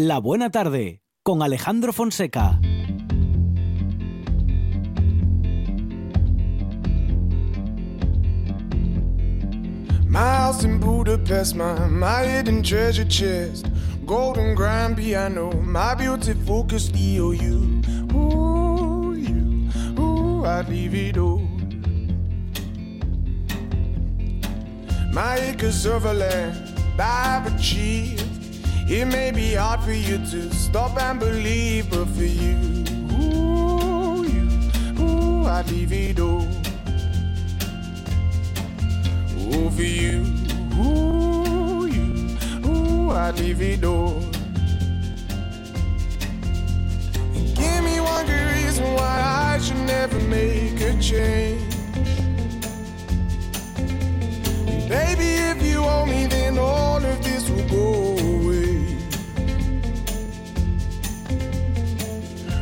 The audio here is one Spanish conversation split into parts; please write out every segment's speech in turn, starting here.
La Buena Tarde con Alejandro Fonseca. House in Budapest, my, my hidden treasure chest, golden grand piano, my beautiful Castillo, you, ooh, you, ooh, I'd leave it all. My acres of land I've achieved. It may be hard for you to stop and believe, but for you, ooh, you, ooh, it all. Ooh, for you, ooh, you, ooh, leave it all. Give me one good reason why I should never make a change. Baby, if you owe me, then all of this will go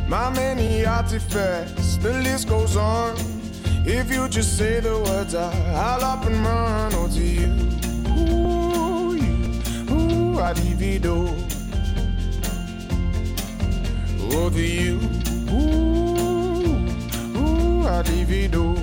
My many artifacts, the list goes on. If you just say the words, I, I'll up and run. Oh, to you, ooh, you, ooh, I divido. Oh, to you, ooh, ooh, I divido.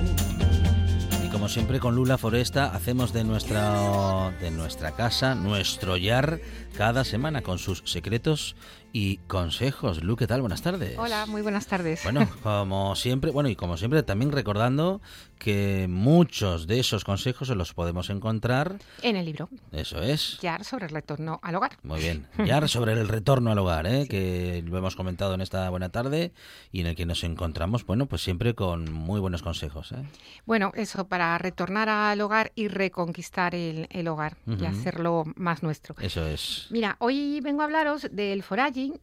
Como siempre con Lula Foresta hacemos de nuestra, de nuestra casa nuestro yar cada semana con sus secretos y consejos. Lu, ¿qué tal? Buenas tardes. Hola, muy buenas tardes. Bueno, como siempre, bueno, y como siempre también recordando que muchos de esos consejos se los podemos encontrar en el libro. Eso es. Yar sobre el retorno al hogar. Muy bien. Yar sobre el retorno al hogar, ¿eh? que lo hemos comentado en esta buena tarde y en el que nos encontramos, bueno, pues siempre con muy buenos consejos. ¿eh? Bueno, eso, para retornar al hogar y reconquistar el, el hogar y hacerlo más nuestro. Eso es. Mira, hoy vengo a hablaros del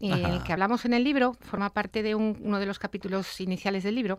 eh, que hablamos en el libro, forma parte de un- uno de los capítulos iniciales del libro,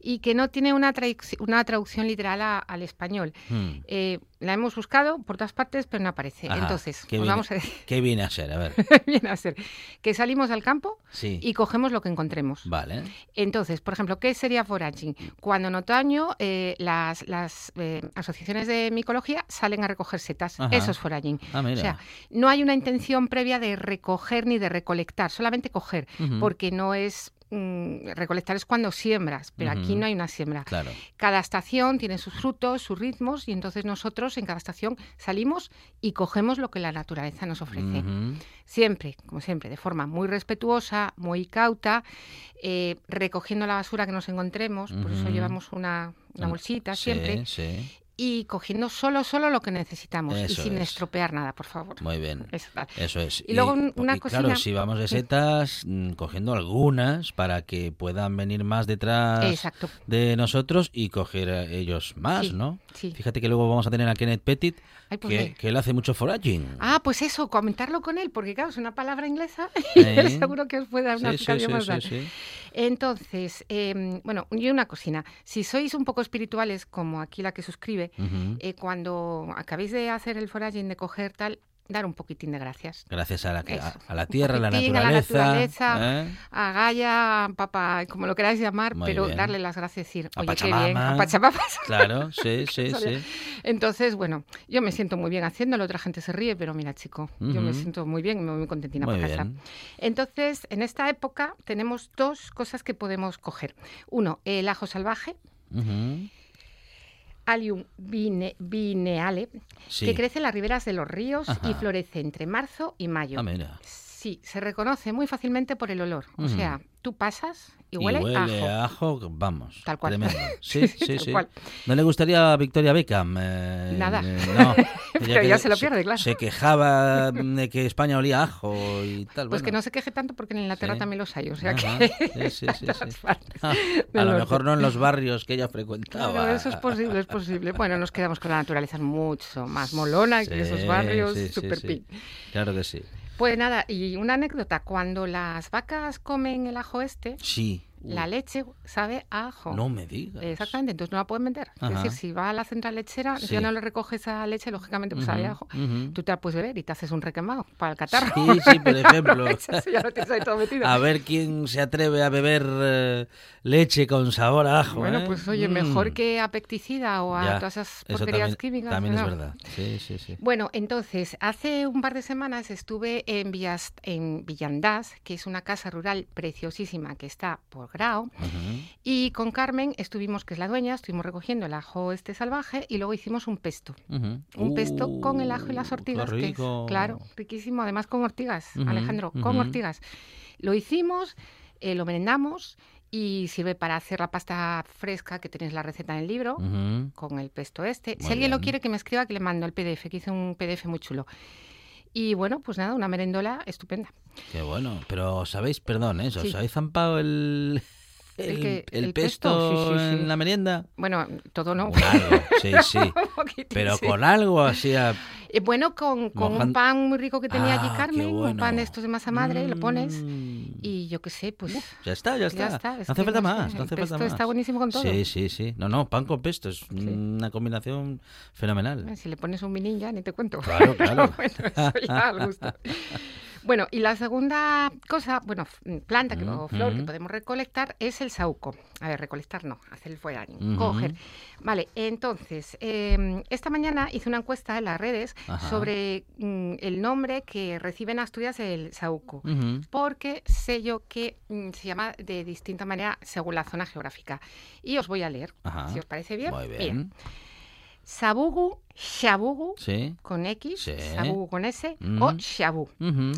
y que no tiene una, traduc- una traducción literal a- al español. Mm. Eh, la hemos buscado por todas partes, pero no aparece. Ajá. Entonces, ¿Qué os viene, vamos a decir, ¿Qué viene a ser? A ver. viene a ser que salimos al campo Sí. y cogemos lo que encontremos. Vale. Entonces, por ejemplo, ¿qué sería foraging? Cuando en otoño eh, las, las, eh, asociaciones de micología salen a recoger setas. Ajá. Eso es foraging. Ah, mira. O sea, no hay una intención previa de recoger ni de recolectar, solamente coger, porque no es... mm, recolectar es cuando siembras, pero aquí no hay una siembra. Claro. Cada estación tiene sus frutos, sus ritmos, y entonces nosotros en cada estación salimos y cogemos lo que la naturaleza nos ofrece. Siempre, como siempre, de forma muy respetuosa, muy cauta, eh, recogiendo la basura que nos encontremos, por eso llevamos una, una bolsita sí, siempre, Sí, y cogiendo solo, solo lo que necesitamos y sin es. estropear nada, por favor. muy bien. Eso es. Y luego un- una y Claro, cocina- si vamos de setas, mm, cogiendo algunas para que puedan venir más detrás Exacto. de nosotros y coger a ellos más, Sí, ¿no? sí. Fíjate que luego vamos a tener a Kenneth Pettit, Ay, pues que, que él hace mucho foraging. Ah, pues eso, comentarlo con él, porque claro, es una palabra inglesa y Eh. él seguro que os puede dar una sí, sí, más sí, tal. sí. Entonces, em, bueno, y una cocina. Si sois un poco espirituales, como aquí la que suscribe, eh, cuando acabéis de hacer el foraging, de coger tal, dar un poquitín de gracias. Gracias a la, a, a la tierra, a la poquitín a la naturaleza. naturaleza, ¿eh? A Gaia, a papá, como lo queráis llamar, Muy pero bien. darle las gracias, decir, A oye, qué bien, Pachamama. a Pachamapas. Claro, sí, sí, sí. Entonces, bueno, yo me siento muy bien haciéndolo, otra gente se ríe, pero mira, chico, yo me siento muy bien y me voy muy contentina Muy para casa. bien. Entonces, en esta época tenemos dos cosas que podemos coger. Uno, el ajo salvaje, Ujú. Allium vineale, Sí. que crece en las riberas de los ríos Ajá. y florece entre marzo y mayo. Ah, mira. Sí, se reconoce muy fácilmente por el olor. O sea, tú pasas y Y huele, huele a ajo. vamos. Tal cual. Tremendo. Sí, sí, Tal sí. cual. ¿No le gustaría a Victoria Beckham? Eh, Nada. eh, no. Pero ya se lo pierde, claro. Se quejaba de que España olía a ajo y tal. Pues que no se queje tanto porque en Inglaterra Sí. también los hay. O sea Ajá. que Sí, sí, Ah, a lo mejor no en los barrios que ella frecuentaba. Eso es posible, es posible. Bueno, nos quedamos con la naturaleza mucho más molona que esos barrios super. Claro que sí. Pues nada, y una anécdota, cuando las vacas comen el ajo este, Sí. La leche sabe a ajo. No me digas. Exactamente, entonces no la pueden vender. Es decir, si va a la central lechera, Sí. si no le recoge esa leche, lógicamente pues sabe a ajo. ujú. Tú te la puedes beber y te haces un requemado para el catarro. Sí, sí, por ejemplo. Ya lo tienes ahí todo metido. A ver quién se atreve a beber eh, leche con sabor a ajo. Bueno, ¿eh? pues oye, Mm. mejor que a pecticida o a Ya, todas esas porquerías también, químicas. También es verdad. Sí, sí, sí. Bueno, entonces, hace un par de semanas estuve en, Villas, en Villandás, que es una casa rural preciosísima que está por Grau, Ujú. y con Carmen estuvimos, que es la dueña, estuvimos recogiendo el ajo este salvaje y luego hicimos un pesto. Ujú. Un pesto con el ajo y las Uh, ortigas, que es, claro, riquísimo, además con ortigas, Ujú, Alejandro, con ortigas. Lo hicimos, eh, lo merendamos y sirve para hacer la pasta fresca que tenéis la receta en el libro Ujú. con el pesto este. Muy si alguien lo bien. quiere que me escriba, que le mando el PDF, que hice un PDF muy chulo. Y bueno, pues nada, una merendola estupenda. Qué bueno. Pero, ¿sabéis? Perdón, ¿eh? ¿Os Sí. habéis zampado el, ¿El el, qué? el ¿El pesto, pesto? Sí, sí, sí. en la merienda? Bueno, todo no. Con algo, sí, sí. Un Pero con algo así a... Eh, bueno, con, con Mojan- un pan muy rico que tenía Ah, allí Carmen, un bueno. pan de estos de masa madre, lo pones Mm. y yo qué sé, pues Ya está, ya está. ya está. No es hace que falta no más, no el hace pesto falta más. está buenísimo con todo. Sí, sí, sí. No, no, pan con pesto es una combinación fenomenal. Si le pones un minín ya ni te cuento. Claro, claro. bueno, eso ya al gusto. Bueno, y la segunda cosa, bueno, f- planta que, o flor que Ujú. podemos recolectar es el sauco. A ver, recolectar no, hacer el follarín, coger. Vale, entonces, eh, esta mañana hice una encuesta en las redes Ajá. sobre mm, el nombre que recibe en Asturias el sauco. Ujú. Porque sé yo que mm, se llama de distinta manera según la zona geográfica. Y os voy a leer, Ajá. si os parece bien. Muy Mira, bien. Sabugu, Shabugu, Sí. con X, Sí. Sabugu con S, o Shabu. Ujú.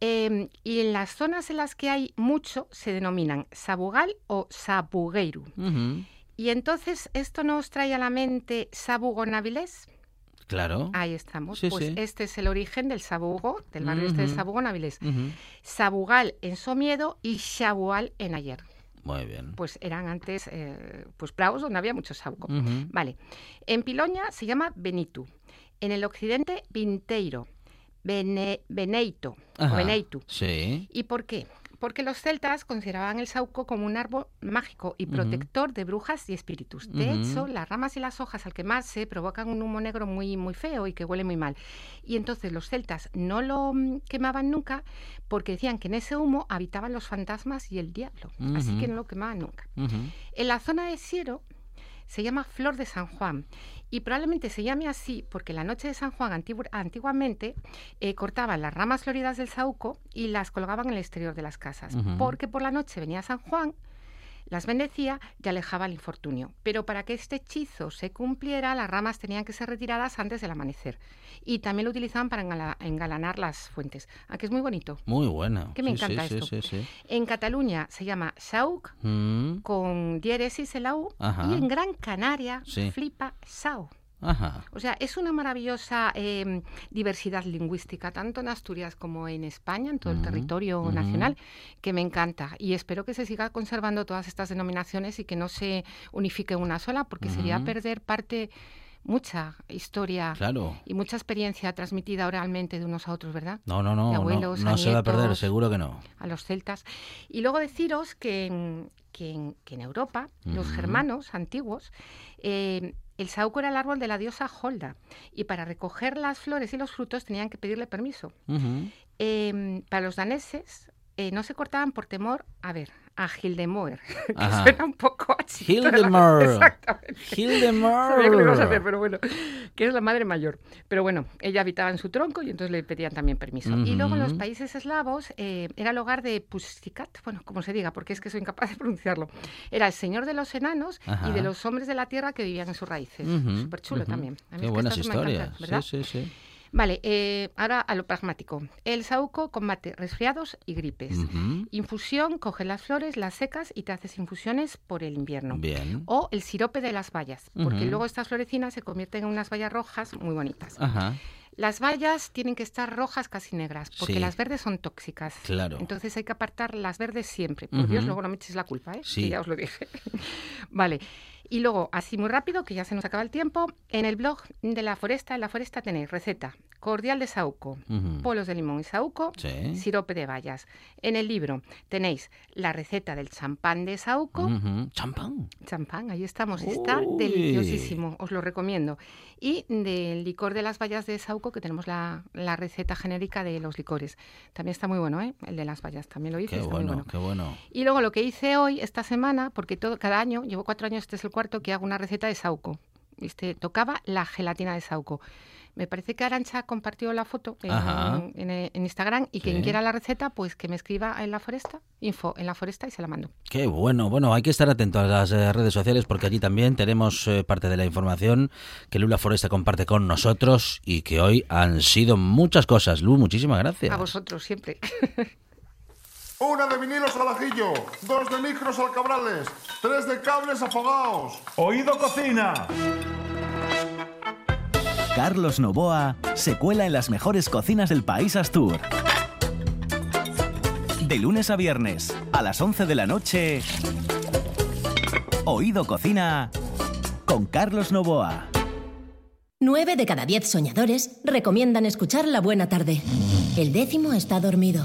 Eh, y en las zonas en las que hay mucho se denominan Sabugal o Sabugueiru. Y entonces, ¿esto nos trae a la mente Sabugo Navilés? Claro. Ahí estamos. Sí, pues sí. este es el origen del Sabugo, del barrio este de Ujú. Sabugo Navilés. Ujú. Sabugal en Somiedo y Shabual en Ayer. Muy bien. Pues eran antes eh, pues praos donde había mucho. Ujú. Vale. En Piloña se llama Benitu. En el occidente, Vinteiro. Bene- Beneito. Ajá. Beneitu. Sí. ¿Y por qué? Porque los celtas consideraban el sauco como un árbol mágico y protector de brujas y espíritus. De hecho, las ramas y las hojas al quemarse provocan un humo negro muy, muy feo y que huele muy mal. Y entonces los celtas no lo mm, quemaban nunca porque decían que en ese humo habitaban los fantasmas y el diablo. Así que no lo quemaban nunca. En la zona de Siero se llama Flor de San Juan. Y probablemente se llame así porque la noche de San Juan antigu- antiguamente eh, cortaban las ramas floridas del saúco y las colgaban en el exterior de las casas, porque por la noche venía San Juan, las bendecía y alejaba el infortunio. Pero para que este hechizo se cumpliera, las ramas tenían que ser retiradas antes del amanecer. Y también lo utilizaban para engala- engalanar las fuentes. Aquí es muy bonito. Muy buena. Que me Sí, encanta sí, esto. Sí. En Cataluña se llama Sauk Mm. con diéresis en la U Ajá. y en Gran Canaria flipa Sao. Ajá. O sea, es una maravillosa eh, diversidad lingüística, tanto en Asturias como en España, en todo el Ujú, territorio ujú. nacional, que me encanta. Y espero que se siga conservando todas estas denominaciones y que no se unifique una sola, porque sería Ujú. perder parte, mucha historia Claro. y mucha experiencia transmitida oralmente de unos a otros, ¿verdad? No, no, no. de no, a se va a perder, seguro que no. a los celtas. Y luego deciros que que en, Europa, los germanos antiguos, eh, el saúco era el árbol de la diosa Holda. Y para recoger las flores y los frutos tenían que pedirle permiso. Eh, para los daneses eh, no se cortaban por temor, a ver, a Hildemoer, que Ajá. suena un poco a chiste de la- Hildemoer. Exactamente. Hildemar. Sabía que lo ibas a hacer, pero bueno, que es la madre mayor. Pero bueno, ella habitaba en su tronco y entonces le pedían también permiso. Y luego en los países eslavos eh, era el hogar de Pusicat, bueno, como se diga, porque es que soy incapaz de pronunciarlo. Era el señor de los enanos y Ajá. de los hombres de la tierra que vivían en sus raíces. Ujú, Súper chulo ujú. también. A mí Qué es que buenas encantan, historias. ¿verdad? Sí, sí, sí. Vale, eh, ahora a lo pragmático. El saúco combate resfriados y gripes. Infusión, coge las flores, las secas y te haces infusiones por el invierno. Bien. O el sirope de las bayas, porque luego estas florecinas se convierten en unas bayas rojas muy bonitas. Ajá. Las bayas tienen que estar rojas casi negras, porque Sí. las verdes son tóxicas. Claro. Entonces hay que apartar las verdes siempre. Por Dios, luego no me eches la culpa, ¿eh? Sí. Que ya os lo dije. vale. Y luego, así muy rápido, que ya se nos acaba el tiempo, en el blog de la foresta, en la foresta tenéis receta, cordial de saúco, polos de limón y saúco, Sí. sirope de bayas. En el libro tenéis la receta del champán de saúco. Champán. champán, ahí estamos, está deliciosísimo, os lo recomiendo. Y del licor de las bayas de saúco, que tenemos la, la receta genérica de los licores. También está muy bueno, ¿eh? El de las bayas, también lo hice, Qué está muy bueno, bueno. qué bueno. Y luego lo que hice hoy, esta semana, porque todo, cada año, llevo cuatro años, este es el cuarto, que hago una receta de sauco. Este, tocaba la gelatina de sauco. Me parece que Arancha compartió la foto en, eh, en Instagram y quien quiera la receta, pues que me escriba en la foresta, info en la foresta y se la mando. Qué bueno. Bueno, hay que estar atento a las eh, redes sociales porque allí también tenemos eh, parte de la información que Lula Foresta comparte con nosotros y que hoy han sido muchas cosas. Lu, muchísimas gracias. A vosotros siempre. Una de vinilos al ajillo, dos de micros al cabrales, tres de cables afogados. Oído cocina. Carlos Novoa se cuela en las mejores cocinas del país Astur. De lunes a viernes, a las 11 de la noche, Oído Cocina con Carlos Novoa. Nueve de cada diez soñadores recomiendan escuchar La Buena Tarde. El décimo está dormido,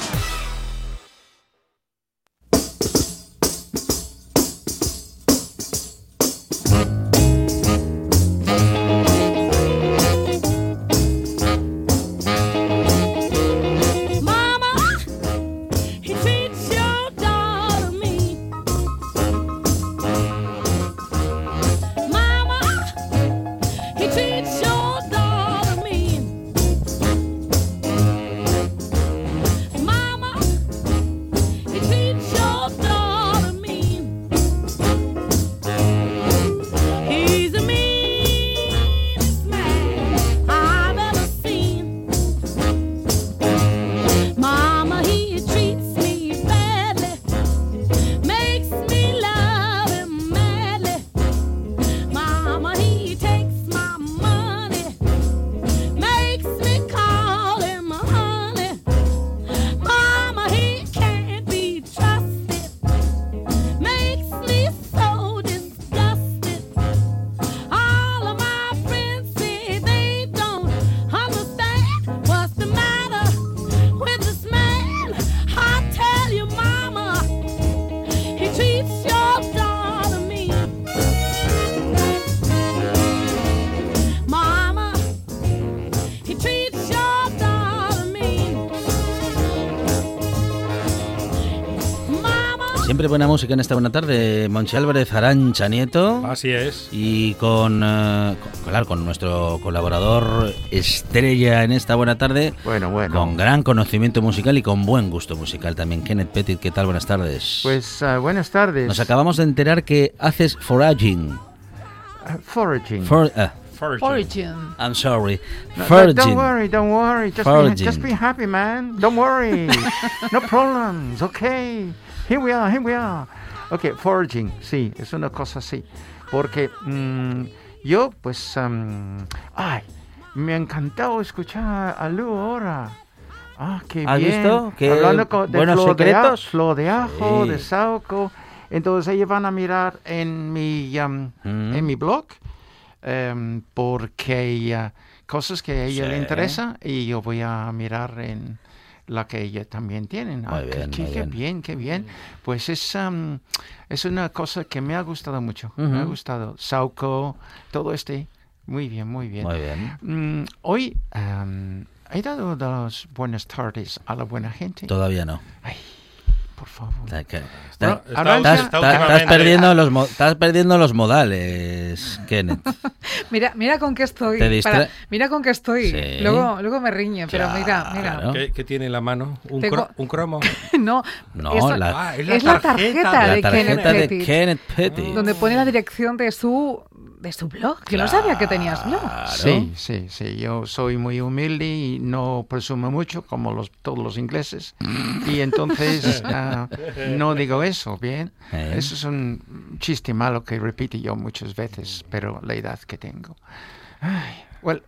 Buena música en esta buena tarde. Monchi Álvarez Arancha Nieto. Así es. Y con, eh, con- claro, con nuestro colaborador estrella en esta buena tarde, Bueno, bueno. con gran conocimiento musical y con buen gusto musical también. Kenneth Petit, ¿qué tal? Buenas tardes. Pues ah, buenas tardes. Nos acabamos de enterar que haces foraging. Ah, foraging. For, Origin. I'm sorry. No, no, Foraging. don't worry, don't worry. Just be, Foraging. just be happy, man. Don't worry. no problems. Okay. Here we are, here we are. Okay, foraging. Sí, es una cosa así. Porque mm, yo, pues, am, ay, me ha encantado escuchar a Lu ahora. Ah, qué ¿Has bien. visto? Qué Hablando con, de buenos flor de secretos. flor de ajo, Sí. de sauco. Entonces ellos van a mirar en mi, Mm. en mi blog em, porque ah, cosas que a ella le Sí. interesa y yo voy a mirar en la que ella también tienen. Muy qué- bien, qué, qué bien. bien, qué bien. Pues es, am, es una cosa que me ha gustado mucho. Me ha gustado. Sauco, todo este. Muy bien, muy bien. Muy bien. Mm, hoy am, he dado las buenas tardes a la buena gente. Todavía no. Por favor. Está- que- Bueno, está- Arancha- estás, perdiendo los, estás perdiendo los modales, Kenneth. Mira, mira con qué estoy. Te distra- para- mira con qué estoy. Sí. Luego, luego me riñe, pero mira, mira. ¿Qué, qué tiene en la mano? ¿Un, Tengo- cro- un cromo? No, No, la- Ah, es la tarjeta, La de tarjeta Kenneth de Petit, Kenneth Petit. donde pone la dirección de su de su blog. Yo no sabía que tenías blog. Claro. Sí, sí, sí. Yo soy muy humilde y no presumo mucho, como los, todos los ingleses. Y entonces ah, no digo eso, ¿bien? Eh. Eso es un chiste malo que repito yo muchas veces, pero la edad que tengo. Ay, well,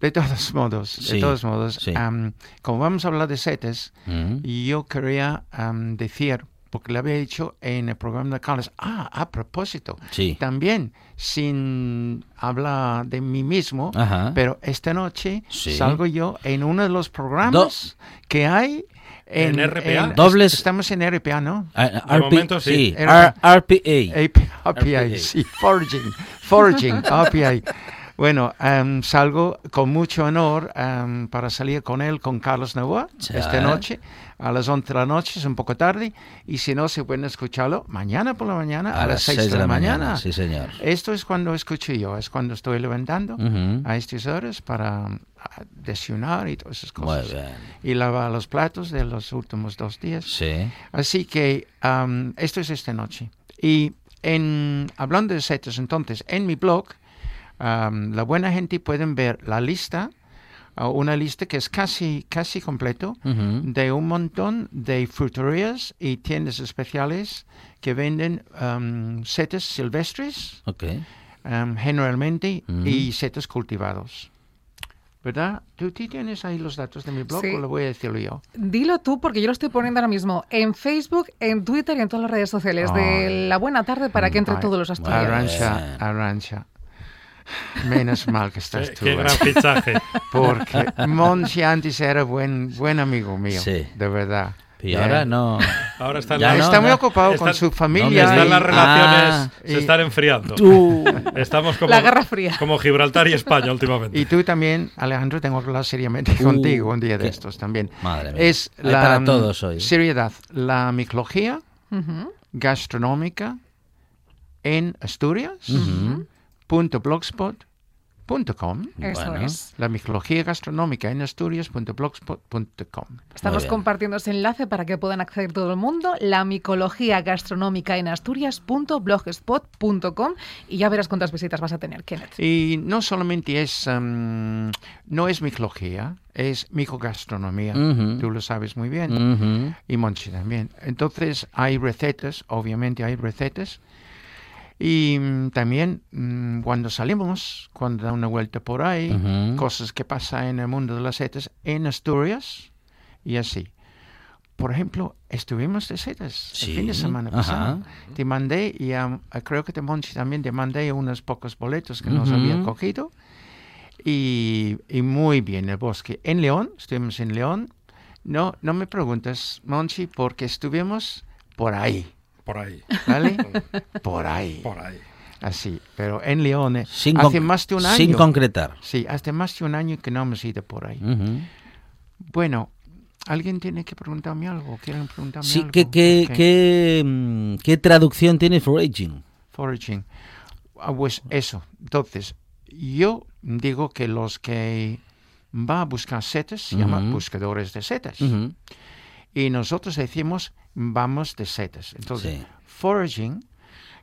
de todos modos, Sí, de todos modos, sí. am, como vamos a hablar de setes, Mm. yo quería am, decir, porque le había dicho en el programa de Carlos, ah, a propósito, Sí. también sin hablar de mí mismo, Ajá. pero esta noche Sí. salgo yo en uno de los programas que hay en, ¿En RPA? en- Dobles- Estamos en RPA, ¿no? Ah, De RP momento sí. R- RPA. RPA, RPA. sí, foraging, foraging, RPA. Bueno, em, salgo con mucho honor em, para salir con él, con Carlos Novoa, Sí. esta noche, a las 11 de la noche, es un poco tarde, y si no, se pueden escucharlo mañana por la mañana a, las 6 de, la mañana. Sí, señor. Esto es cuando escucho yo, es cuando estoy levantando Ujú. a estas horas para desayunar y todas esas cosas. Muy bien. Y lavar los platos de los últimos dos días. Sí. Así que am, esto es esta noche. Y en, hablando de setas, entonces, en mi blog, am, la buena gente pueden ver la lista, ah, una lista que es casi, casi completo, Ujú. de un montón de fruterías y tiendas especiales que venden am, setas silvestres, Ok. am, generalmente, Ujú. y setas cultivados. ¿Verdad? ¿Tú, tú tienes ahí los datos de mi blog Sí. o lo voy a decirlo yo? Dilo tú, porque yo lo estoy poniendo ahora mismo en Facebook, en Twitter y en todas las redes sociales de Ay. La Buena Tarde para que entre Ay, todos los asturianos. Arrancha, Bien. Menos mal que estás Qué, tú. qué eh, gran fichaje. Porque Monchi antes era buen, buen amigo mío. Sí. De verdad. Y Eh, ahora no. Ahora está la- no, está muy no. ocupado con su no familia. me Están y- las relaciones, Ah, se y- están enfriando. Tú. Estamos como, La Guerra Fría. como Gibraltar y España últimamente. y tú también, Alejandro, tengo que hablar seriamente Uh, contigo un día de qué- estos también. Madre mía. Es Hay la para mm, todos hoy. seriedad, la micología Ujú. gastronómica en Asturias. Punto blogspot punto com. Eso Bueno. es. La micología gastronómica en Asturias.blogspot.com. Estamos compartiendo ese enlace para que puedan acceder todo el mundo. La micología gastronómica en asturias.blogspot.com y ya verás cuántas visitas vas a tener, Kenneth. Y no solamente es, em, no es micología, es micogastronomía. Tú lo sabes muy bien. Ujú. Y Monchi también. Entonces hay recetas, obviamente hay recetas. Y mm, también mm, cuando salimos, cuando da una vuelta por ahí, cosas que pasan en el mundo de las setas en Asturias y así. Por ejemplo, estuvimos de setas el fin de semana ajá. pasado. Te mandé, y creo que te Monchi también, te mandé unos pocos boletos que nos Ujú. había cogido. Y, y muy bien el bosque. En León, estuvimos en León. No, no me preguntes, Monchi, porque estuvimos por ahí, Por ahí, ¿vale? por ahí. por ahí. Así, pero en León, Sin, hace más de un año. sin concretar. Sí, hace más de un año que no hemos ido por ahí. Bueno, ¿alguien tiene que preguntarme algo? ¿Quieren preguntarme Sí, algo? ¿qué, qué, qué, mm, qué traducción tiene foraging? Foraging. Ah, pues eso. Entonces, yo digo que los que va a buscar setas se llaman buscadores de setas. Y nosotros decimos vamos de setas. Entonces, Sí. foraging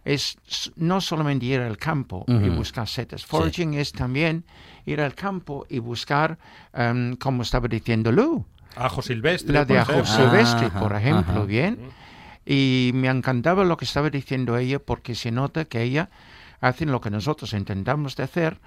es no solamente ir al campo y buscar setas. Foraging es también ir al campo y buscar, em, como estaba diciendo Lou, Ajo silvestre. la de ajo silvestre, por ejemplo, ajá. bien. Y me encantaba lo que estaba diciendo ella porque se nota que ella hace lo que nosotros intentamos de hacer,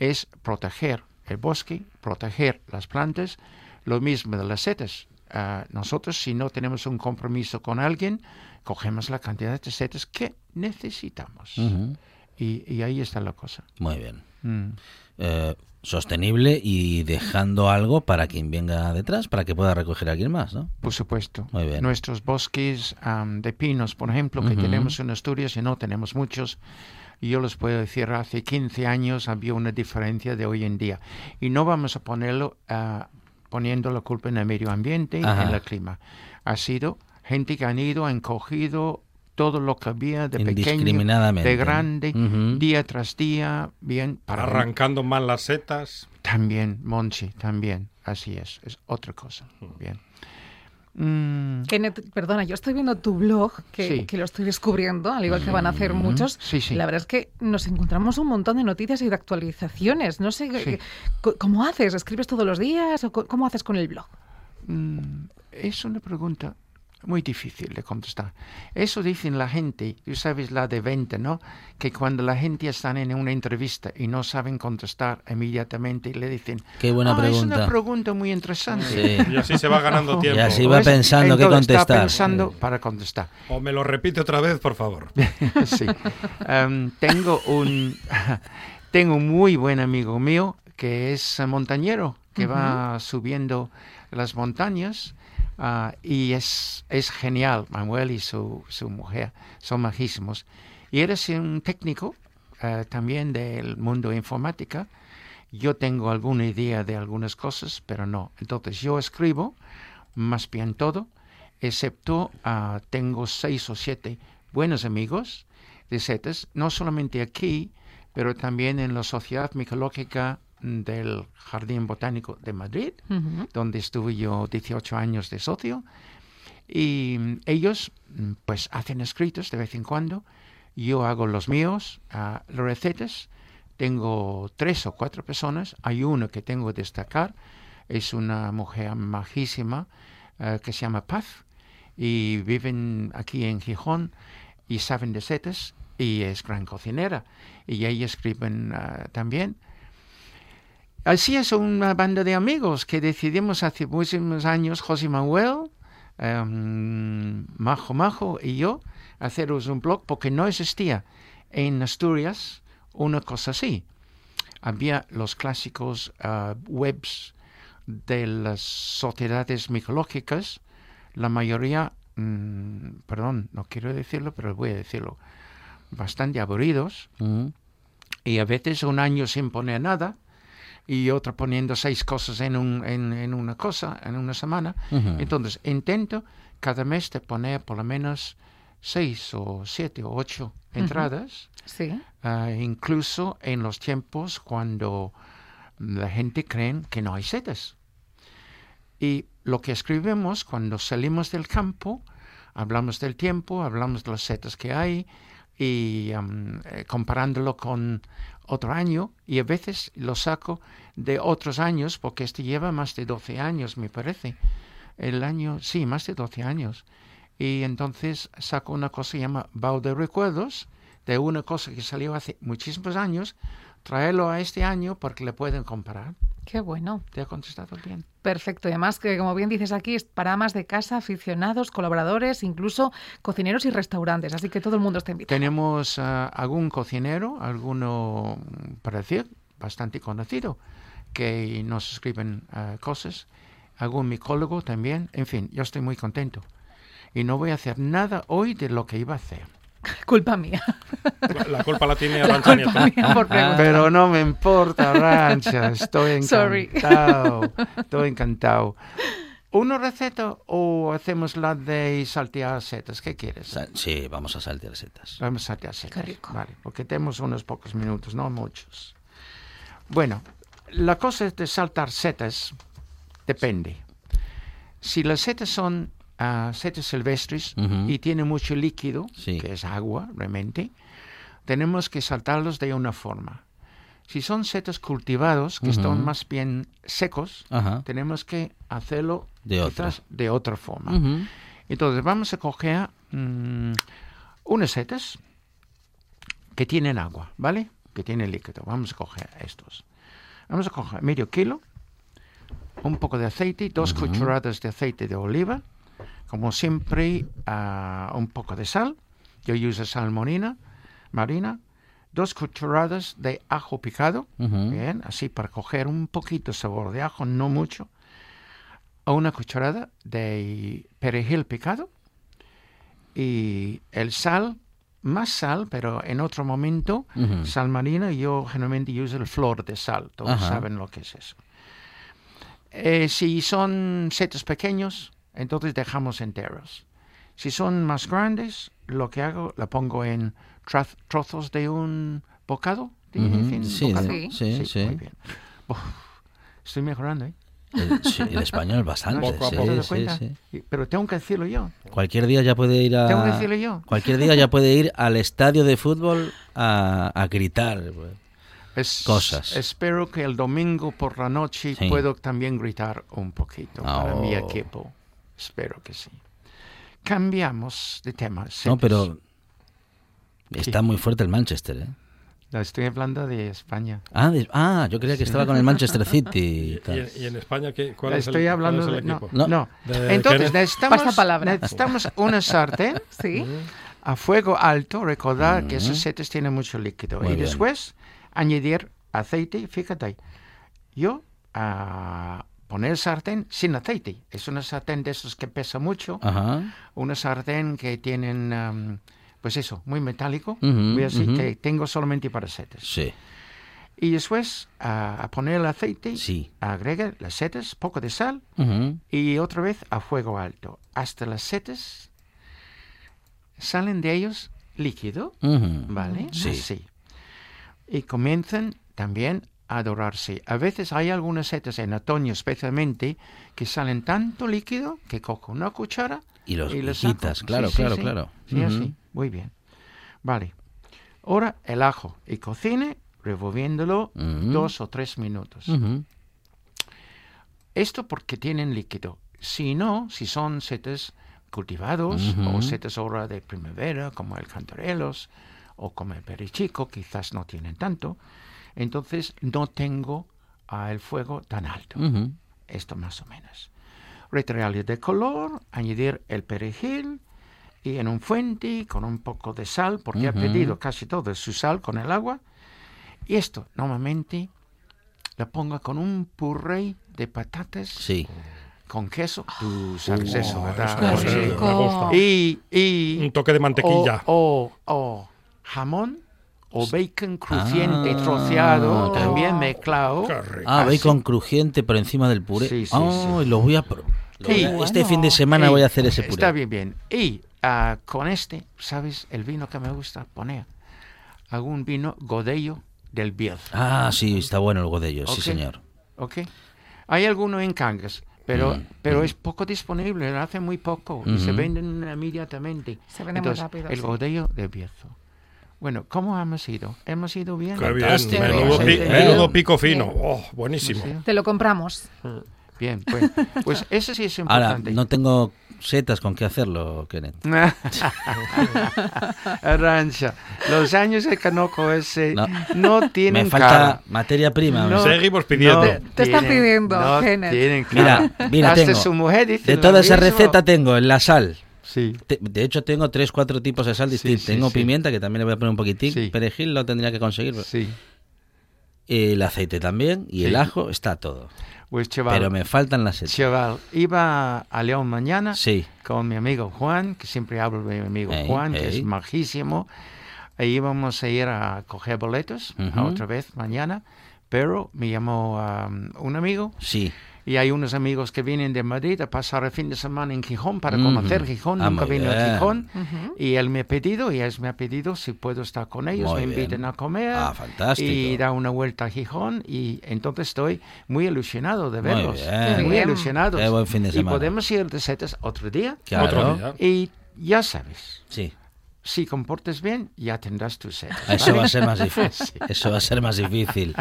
es proteger el bosque, proteger las plantas, lo mismo de las setas. Ah, nosotros, si no tenemos un compromiso con alguien, cogemos la cantidad de setas que necesitamos. Ujú. y, y ahí está la cosa. Muy bien. Mm. Eh, sostenible y dejando algo para quien venga detrás, para que pueda recoger a alguien más, ¿no? Por supuesto. Muy bien. Nuestros bosques am, de pinos, por ejemplo, que Ujú. tenemos en Asturias y no tenemos muchos, yo les puedo decir, hace 15 años había una diferencia de hoy en día. Y no vamos a ponerlo ah, poniendo la culpa en el medio ambiente, Ajá. en el clima. Ha sido gente que han ido, han cogido todo lo que había de pequeño, de grande, día tras día, bien, para Arrancando mal las setas. También, Monchi, también, así es, es otra cosa. Bien. Mm, Kenneth, perdona, yo estoy viendo tu blog, que, Sí. que lo estoy descubriendo, al igual que van a hacer muchos. Sí, sí. La verdad es que nos encontramos un montón de noticias y de actualizaciones. No sé, ¿cómo haces? ¿Escribes todos los días o cómo haces con el blog? Mm, es una pregunta muy difícil de contestar. Eso dicen la gente, tú sabes la de venta, ¿no? Que cuando la gente está en una entrevista y no saben contestar inmediatamente, le dicen, Qué buena "Ah, es pregunta". una pregunta muy interesante. Sí. Y así se va ganando tiempo. Y así va ¿Ves? pensando qué Entonces, Está contestar. pensando para contestar. O me lo repite otra vez, por favor. sí. Em, tengo un tengo un muy buen amigo mío que es montañero, que va subiendo las montañas ah, y es, es genial. Manuel y su, su mujer son majísimos. Y eres un técnico eh, también del mundo informática. Yo tengo alguna idea de algunas cosas, pero no. Entonces yo escribo más bien todo, excepto ah, tengo seis o siete buenos amigos de setas, no solamente aquí, pero también en la Sociedad Micológica del Jardín Botánico de Madrid, donde estuve yo 18 años de socio. Y ellos mm, pues hacen escritos de vez en cuando. Yo hago los míos, ah, las recetas. Tengo tres o cuatro personas. Hay uno que tengo que destacar. Es una mujer majísima eh, que se llama Paz y viven aquí en Gijón y saben de setas y es gran cocinera. Y ella escriben ah, también. Así es una banda de amigos que decidimos hace muchísimos años, José Manuel, em, Majo Majo y yo, haceros un blog porque no existía en Asturias una cosa así. Había los clásicos ah, webs de las sociedades micológicas, la mayoría, mm, perdón, no quiero decirlo, pero voy a decirlo, bastante aburridos Ujú. y a veces un año sin poner nada y otro poniendo seis cosas en, un, en, en una cosa, en una semana. Entonces, intento cada mes de poner por lo menos seis o siete o ocho entradas, Sí. ah, incluso en los tiempos cuando la gente cree que no hay setas. Y lo que escribimos cuando salimos del campo, hablamos del tiempo, hablamos de las setas que hay y eh, comparándolo con otro año y a veces lo saco de otros años porque este lleva más de 12 años, me parece. El año, sí, más de 12 años. Y entonces saco una cosa que se llama Bau de Recuerdos, de una cosa que salió hace muchísimos años, traerlo a este año porque le pueden comparar. Qué bueno. ¿Te ha contestado bien? Perfecto. Y además que, como bien dices aquí, es para amas de casa, aficionados, colaboradores, incluso cocineros y restaurantes. Así que todo el mundo está invitado. Tenemos ah, algún cocinero, alguno, para decir, bastante conocido, que nos escriben ah, cosas, algún micólogo también, en fin, yo estoy muy contento. Y no voy a hacer nada hoy de lo que iba a hacer. Culpa mía. La, la culpa la tiene Arancha Nieto. mía por preguntar. Pero no me importa, Rancha, estoy Sorry. encantado, estoy encantado. ¿Una receta o hacemos la de saltear setas? ¿Qué quieres? Sí, vamos a saltear setas. Vamos a saltear setas. Qué rico. Vale, porque tenemos unos pocos minutos, no muchos. Bueno, la cosa de saltar setas depende. Si las setas son ah, setas silvestres y tienen mucho líquido, Sí. que es agua realmente, tenemos que saltarlos de una forma. Si son setas cultivados, que están más bien secos, Ajá. tenemos que hacerlo De otra. de otra forma. Ujú. Entonces vamos a coger mm, unas setas que tienen agua, ¿vale? Que tienen líquido. Vamos a coger estos. Vamos a coger medio kilo, un poco de aceite, dos Ujú. cucharadas de aceite de oliva, como siempre, un poco de sal. Yo uso sal marina, dos cucharadas de ajo picado, bien, así para coger un poquito sabor de ajo, no mucho. Una cucharada de perejil picado. Y el sal, más sal, pero en otro momento, sal marina, yo generalmente uso el flor de sal, todos saben lo que es eso. Eh, si son setos pequeños, entonces dejamos enteros. Si son más grandes, lo que hago, la pongo en trozos de un bocado. ¿Di- Ujú, dicen sí, bocado? Sí. sí, sí. muy bien. Uf, estoy mejorando, ¿eh? El, sí, el español bastante. Poco a sí, poco. ¿Te das sí, sí. Pero tengo que decirlo yo. Cualquier día ya puede ir a. Tengo que decirlo yo. Cualquier día ya puede ir al estadio de fútbol a, a gritar. Es- Cosas. Espero que el domingo por la noche Sí. puedo también gritar un poquito para mi Oh. equipo. Espero que sí. cambiamos de tema. No, pero está muy fuerte el Manchester, ¿eh? No, estoy hablando de España. Ah, de- ah, yo creía que estaba con el Manchester City. y ¿Y, tal. en, España qué, cuál es el, Estoy hablando cuál es el de... No, equipo? No. no. De Entonces necesitamos, Pasa palabra. necesitamos una sartén Sí. a fuego alto. Recordar que esos Ujú. setas tienen mucho líquido. Muy y bien. después añadir aceite. Fíjate, yo a poner sartén sin aceite. Es una sartén de esos que pesa mucho. Ajá. Una sartén que tienen, pues eso, muy metálico. Ujú, Voy a decir que tengo solamente para setas. Sí, Y después a, a poner el aceite, sí. agrega las setas, poco de sal y otra vez a fuego alto. Hasta las setas salen de ellos líquido. ¿vale? Sí. Así. Y comienzan también a dorarse. A veces hay algunas setas en otoño especialmente que salen tanto líquido que cojo una cuchara Y los y los quitas, claro, sí, claro, sí. claro. Sí, así. Muy bien. Vale. Ahora el ajo y cocine revolviéndolo dos o tres minutos. Esto porque tienen líquido. Si no, si son setas cultivados o setas ahora de primavera, como el cantarelos o como el perichico, quizás no tienen tanto, entonces no tengo ah, el fuego tan alto. Esto más o menos. Retirarle de color, añadir el perejil y en un fuente con un poco de sal, porque Ujú. pedido casi todo su sal con el agua. Y esto normalmente lo pongo con un puré de patatas Sí. con queso. Tú sabes eso, ¿verdad? rico. me gusta. Y, y Un toque de mantequilla. o, o, o jamón o bacon crujiente Ah, troceado, también mezclado. Ah, Así. bacon crujiente por encima del puré. Sí, sí, Ay, lo voy a... pro- lo Sí. voy a- Este Bueno. fin de semana voy a hacer ese puré. Está bien, bien. Y ah, con este, ¿sabes? El vino que me gusta poner. Algún vino godello del Bierzo. Ah, sí, está bueno el godello, sí señor. ¿Ok? Hay alguno en Cangas, pero, Mm, pero mm. es poco disponible, hace muy poco y se venden inmediatamente. Se vende muy Entonces, rápido, El sí. godello del Bierzo. Bueno, ¿cómo hemos ido? ¿Hemos ido bien? Qué bien. Menudo, pi- menudo pico fino. Bien. Oh, buenísimo. Te lo compramos. Bien, pues, pues eso sí es Ahora, importante. no tengo setas con qué hacerlo, Kenneth. Arrancha, los años de canoco ese No. no, tienen Me falta cara. materia prima. No. Seguimos pidiendo. No Te- te están pidiendo, no Kenneth. tienen Mira, cara. mira, Hasta tengo. su mujer dice De toda esa mismo. receta tengo en la sal. Sí. Te- de hecho, tengo tres, cuatro tipos de sal distintos. sí, tengo sí. pimienta, que también le voy a poner un poquitín. Perejil lo tendría que conseguir. Sí. El aceite también. Y el ajo está todo. Pues chaval, Pero me faltan las setas. chaval, iba a León mañana Sí. con mi amigo Juan, que siempre hablo de mi amigo Ey, Juan, que ey. es majísimo. E íbamos a ir a coger boletos a Ujú. otra vez mañana, pero me llamó um, un amigo Sí. Y hay unos amigos que vienen de Madrid a pasar el fin de semana en Gijón para conocer Gijón. Ah, Nunca muy vino a. Gijón. Y él me ha pedido, y él me ha pedido si puedo estar con ellos, Muy me bien. inviten a comer Ah, fantástico. y dar una vuelta a Gijón. Y entonces estoy muy ilusionado de Muy verlos. Muy Bien. ilusionado. Y podemos ir de setas otro día. Claro. Otro día. Y ya sabes, Sí. Si comportes bien, ya tendrás tus setas. Eso va a ser más difícil. Eso va a ser más difícil.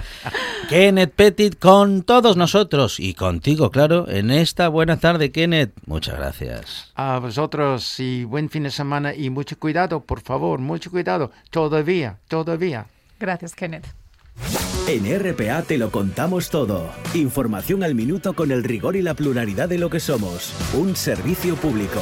Kenneth Petit con todos nosotros y contigo, claro, en esta buena tarde, Kenneth. Muchas gracias. A vosotros y buen fin de semana y mucho cuidado, por favor, mucho cuidado. Todavía, todavía. Gracias, Kenneth. En RPA te lo contamos todo. Información al minuto con el rigor y la pluralidad de lo que somos. Un servicio público.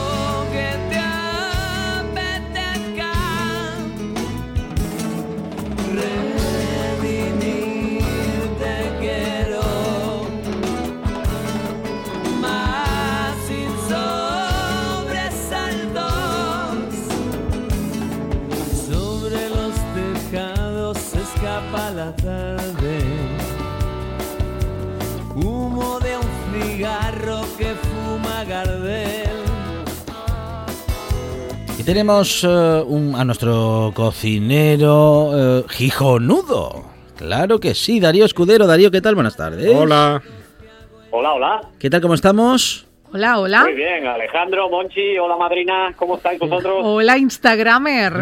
Y tenemos eh, un- a nuestro cocinero eh, Gijonudo. Claro que sí, Darío Escudero. Darío, ¿qué tal? Buenas tardes. Hola. Hola, hola. ¿Qué tal? ¿Cómo estamos? Hola, hola. Muy bien, Alejandro, Monchi, hola madrina, ¿cómo estáis vosotros? Hola, Instagramer.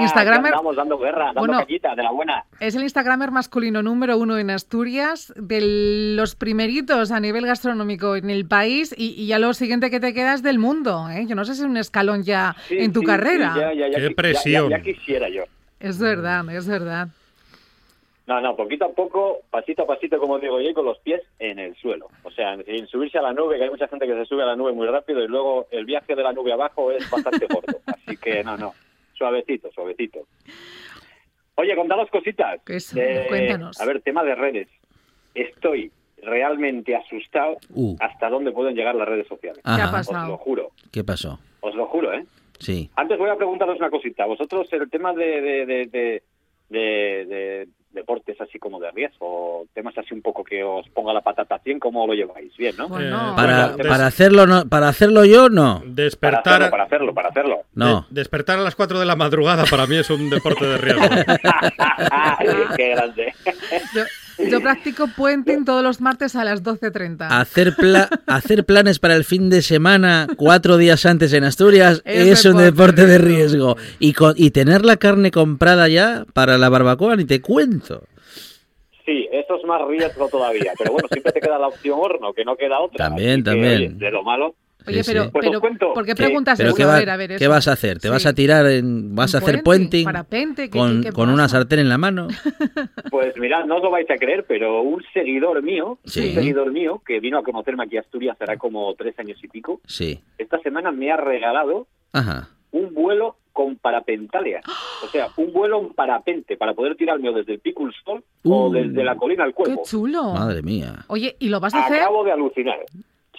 Instagramer. Estamos dando guerra, dando Bueno. cañita de la buena. Es el Instagramer masculino número uno en Asturias, de los primeritos a nivel gastronómico en el país y, y ya lo siguiente que te queda es del mundo. ¿eh? Yo no sé si es un escalón ya Sí, en tu sí, carrera. sí, ya, ya, ya, Qué ya- ya- presión. Ya, quisiera yo. Es verdad, es verdad. No, no, poquito a poco, pasito a pasito, como digo yo, y con los pies en el suelo. O sea, sin subirse a la nube, que hay mucha gente que se sube a la nube muy rápido y luego el viaje de la nube abajo es bastante corto. Así que no, no, suavecito, suavecito. Oye, contanos cositas. Eso, Eh, cuéntanos. A ver, tema de redes. Estoy realmente asustado Uh. hasta dónde pueden llegar las redes sociales. Ajá. ¿Qué ha Os lo juro, ¿Qué pasó? os lo juro, ¿eh? Sí. Antes voy a preguntaros una cosita. Vosotros, el tema de, de, de, de, de- de deportes así como de riesgo, temas así un poco que os ponga la patata 100, ¿cómo lo lleváis? Bien, ¿no? Bueno, Para, para hacerlo no, para hacerlo yo no. para Despertar, hacerlo, para hacerlo, para hacerlo. No. de- despertar a las 4 de la madrugada para mí es un deporte de riesgo. Qué grande. Yo, practico puenting todos los martes a las 12.30. Hacer, pla- hacer planes para el fin de semana cuatro días antes en Asturias es, Es un deporte de riesgo. Y, con- y tener la carne comprada ya para la barbacoa, ni te cuento. Sí, eso es más riesgo todavía. Pero bueno, siempre te queda la opción horno, que no queda otra. También, Así que, también. oye, de lo malo. Oye, Sí, pero, sí. Pero ¿por qué que- preguntas Pero eso? ¿qué, a va- ver, a ver, ¿qué eso. vas a hacer? ¿Te Sí. vas a tirar en... ¿Vas a hacer puenting, parapente, ¿qué- con, qué- qué una sartén en la mano? Pues mirad, no os lo vais a creer, pero un seguidor mío, Sí. un seguidor mío, que vino a conocerme aquí a Asturias hará como tres años y pico, Sí. esta semana me ha regalado Ajá. un vuelo con parapentalia. O sea, un vuelo en parapente para poder tirarme o desde el Pico Sol o Uh. desde la colina al ¡Qué cuerpo. chulo! Madre mía. Oye, ¿y lo vas a hacer? Acabo de alucinar.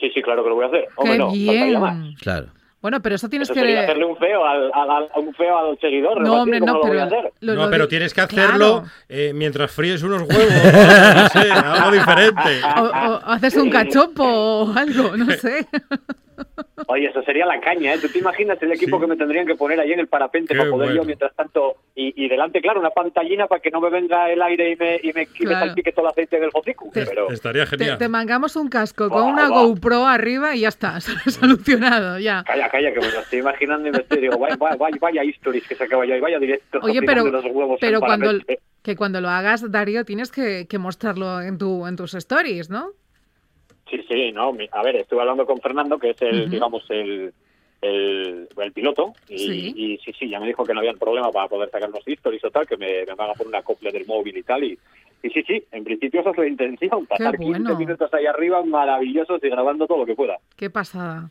Sí, sí, claro que lo voy a hacer. Hombre, ¡Qué no, faltaría más. bien! Claro. Bueno, pero eso tienes Eso sería que... hacerle un feo al, al- al- un feo al seguidor. No, hombre, ¿cómo no, lo voy a pero... hacer? lo- No, lo pero di- tienes que hacerlo Claro. eh, mientras fríes unos huevos. No sé, algo diferente. O, o haces un cachopo o algo, no sé. Oye, eso sería la caña, ¿eh? ¿Tú te imaginas el equipo Sí. que me tendrían que poner ahí en el parapente Qué para poder bueno. yo, mientras tanto, y, y delante, claro, una pantallina para que no me venga el aire y me, y me, y me Claro. salpique todo el aceite del hocico? Pero, Estaría Te, genial. te mangamos un casco con una. GoPro arriba y ya está, solucionado, ya. calla, calla, que me lo estoy imaginando y me estoy digo, vaya, vaya, vaya, stories que se acaba ya y vaya directo. Oye, pero, tirando los huevos pero cuando, que cuando lo hagas, Darío, tienes que, que mostrarlo en, tu, en tus stories, ¿no? Sí, sí, no, a ver, estuve hablando con Fernando, que es el, digamos, el, el, el piloto, y Sí. sí. y sí, sí, ya me dijo que no había problema para poder sacar los stories o tal, que me, me van a poner una copia del móvil y tal, y, y sí, sí, en principio esa es la intención, pasar 15 bueno. minutos ahí arriba maravillosos y grabando todo lo que pueda. Qué pasada.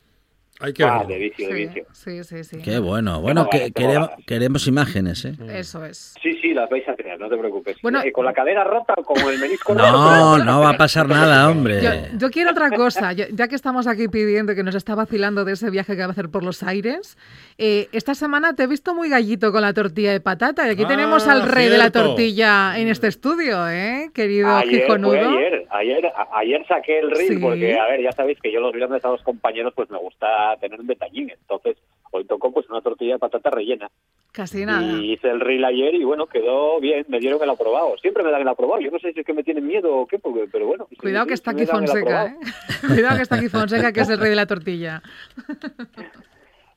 Hay que Ah, verlo. de vicio, de Sí, vicio. sí, sí, sí. Qué bueno. Bueno, no que, vale, queremos, no vale. queremos imágenes, ¿eh? Eso es. Sí, sí, las vais a tener, no te preocupes. Bueno- Eh, con la cadera rota o con el menisco roto, No, pero- no va a pasar nada, hombre. yo quiero otra cosa, ya, ya que estamos aquí pidiendo que nos está vacilando de ese viaje que va a hacer por los aires. eh, esta semana te he visto muy gallito con la tortilla de patata y aquí Ah, tenemos al rey de la tortilla en este estudio, ¿eh? Querido Ayer, Gijonudo. fue ayer, ayer, ayer saqué el reel Sí. porque, a ver, ya sabéis que yo los viernes a los compañeros pues me gusta tener un detallín, entonces hoy tocó pues una tortilla de patata rellena Casi nada. y hice el reel ayer y bueno, quedó bien, me dieron el aprobado, siempre me dan el aprobado, yo no sé si es que me tienen miedo o qué, porque- pero bueno. Cuidado que está aquí Fonseca. ¿eh? Cuidado que está aquí Fonseca, que es el rey de la tortilla.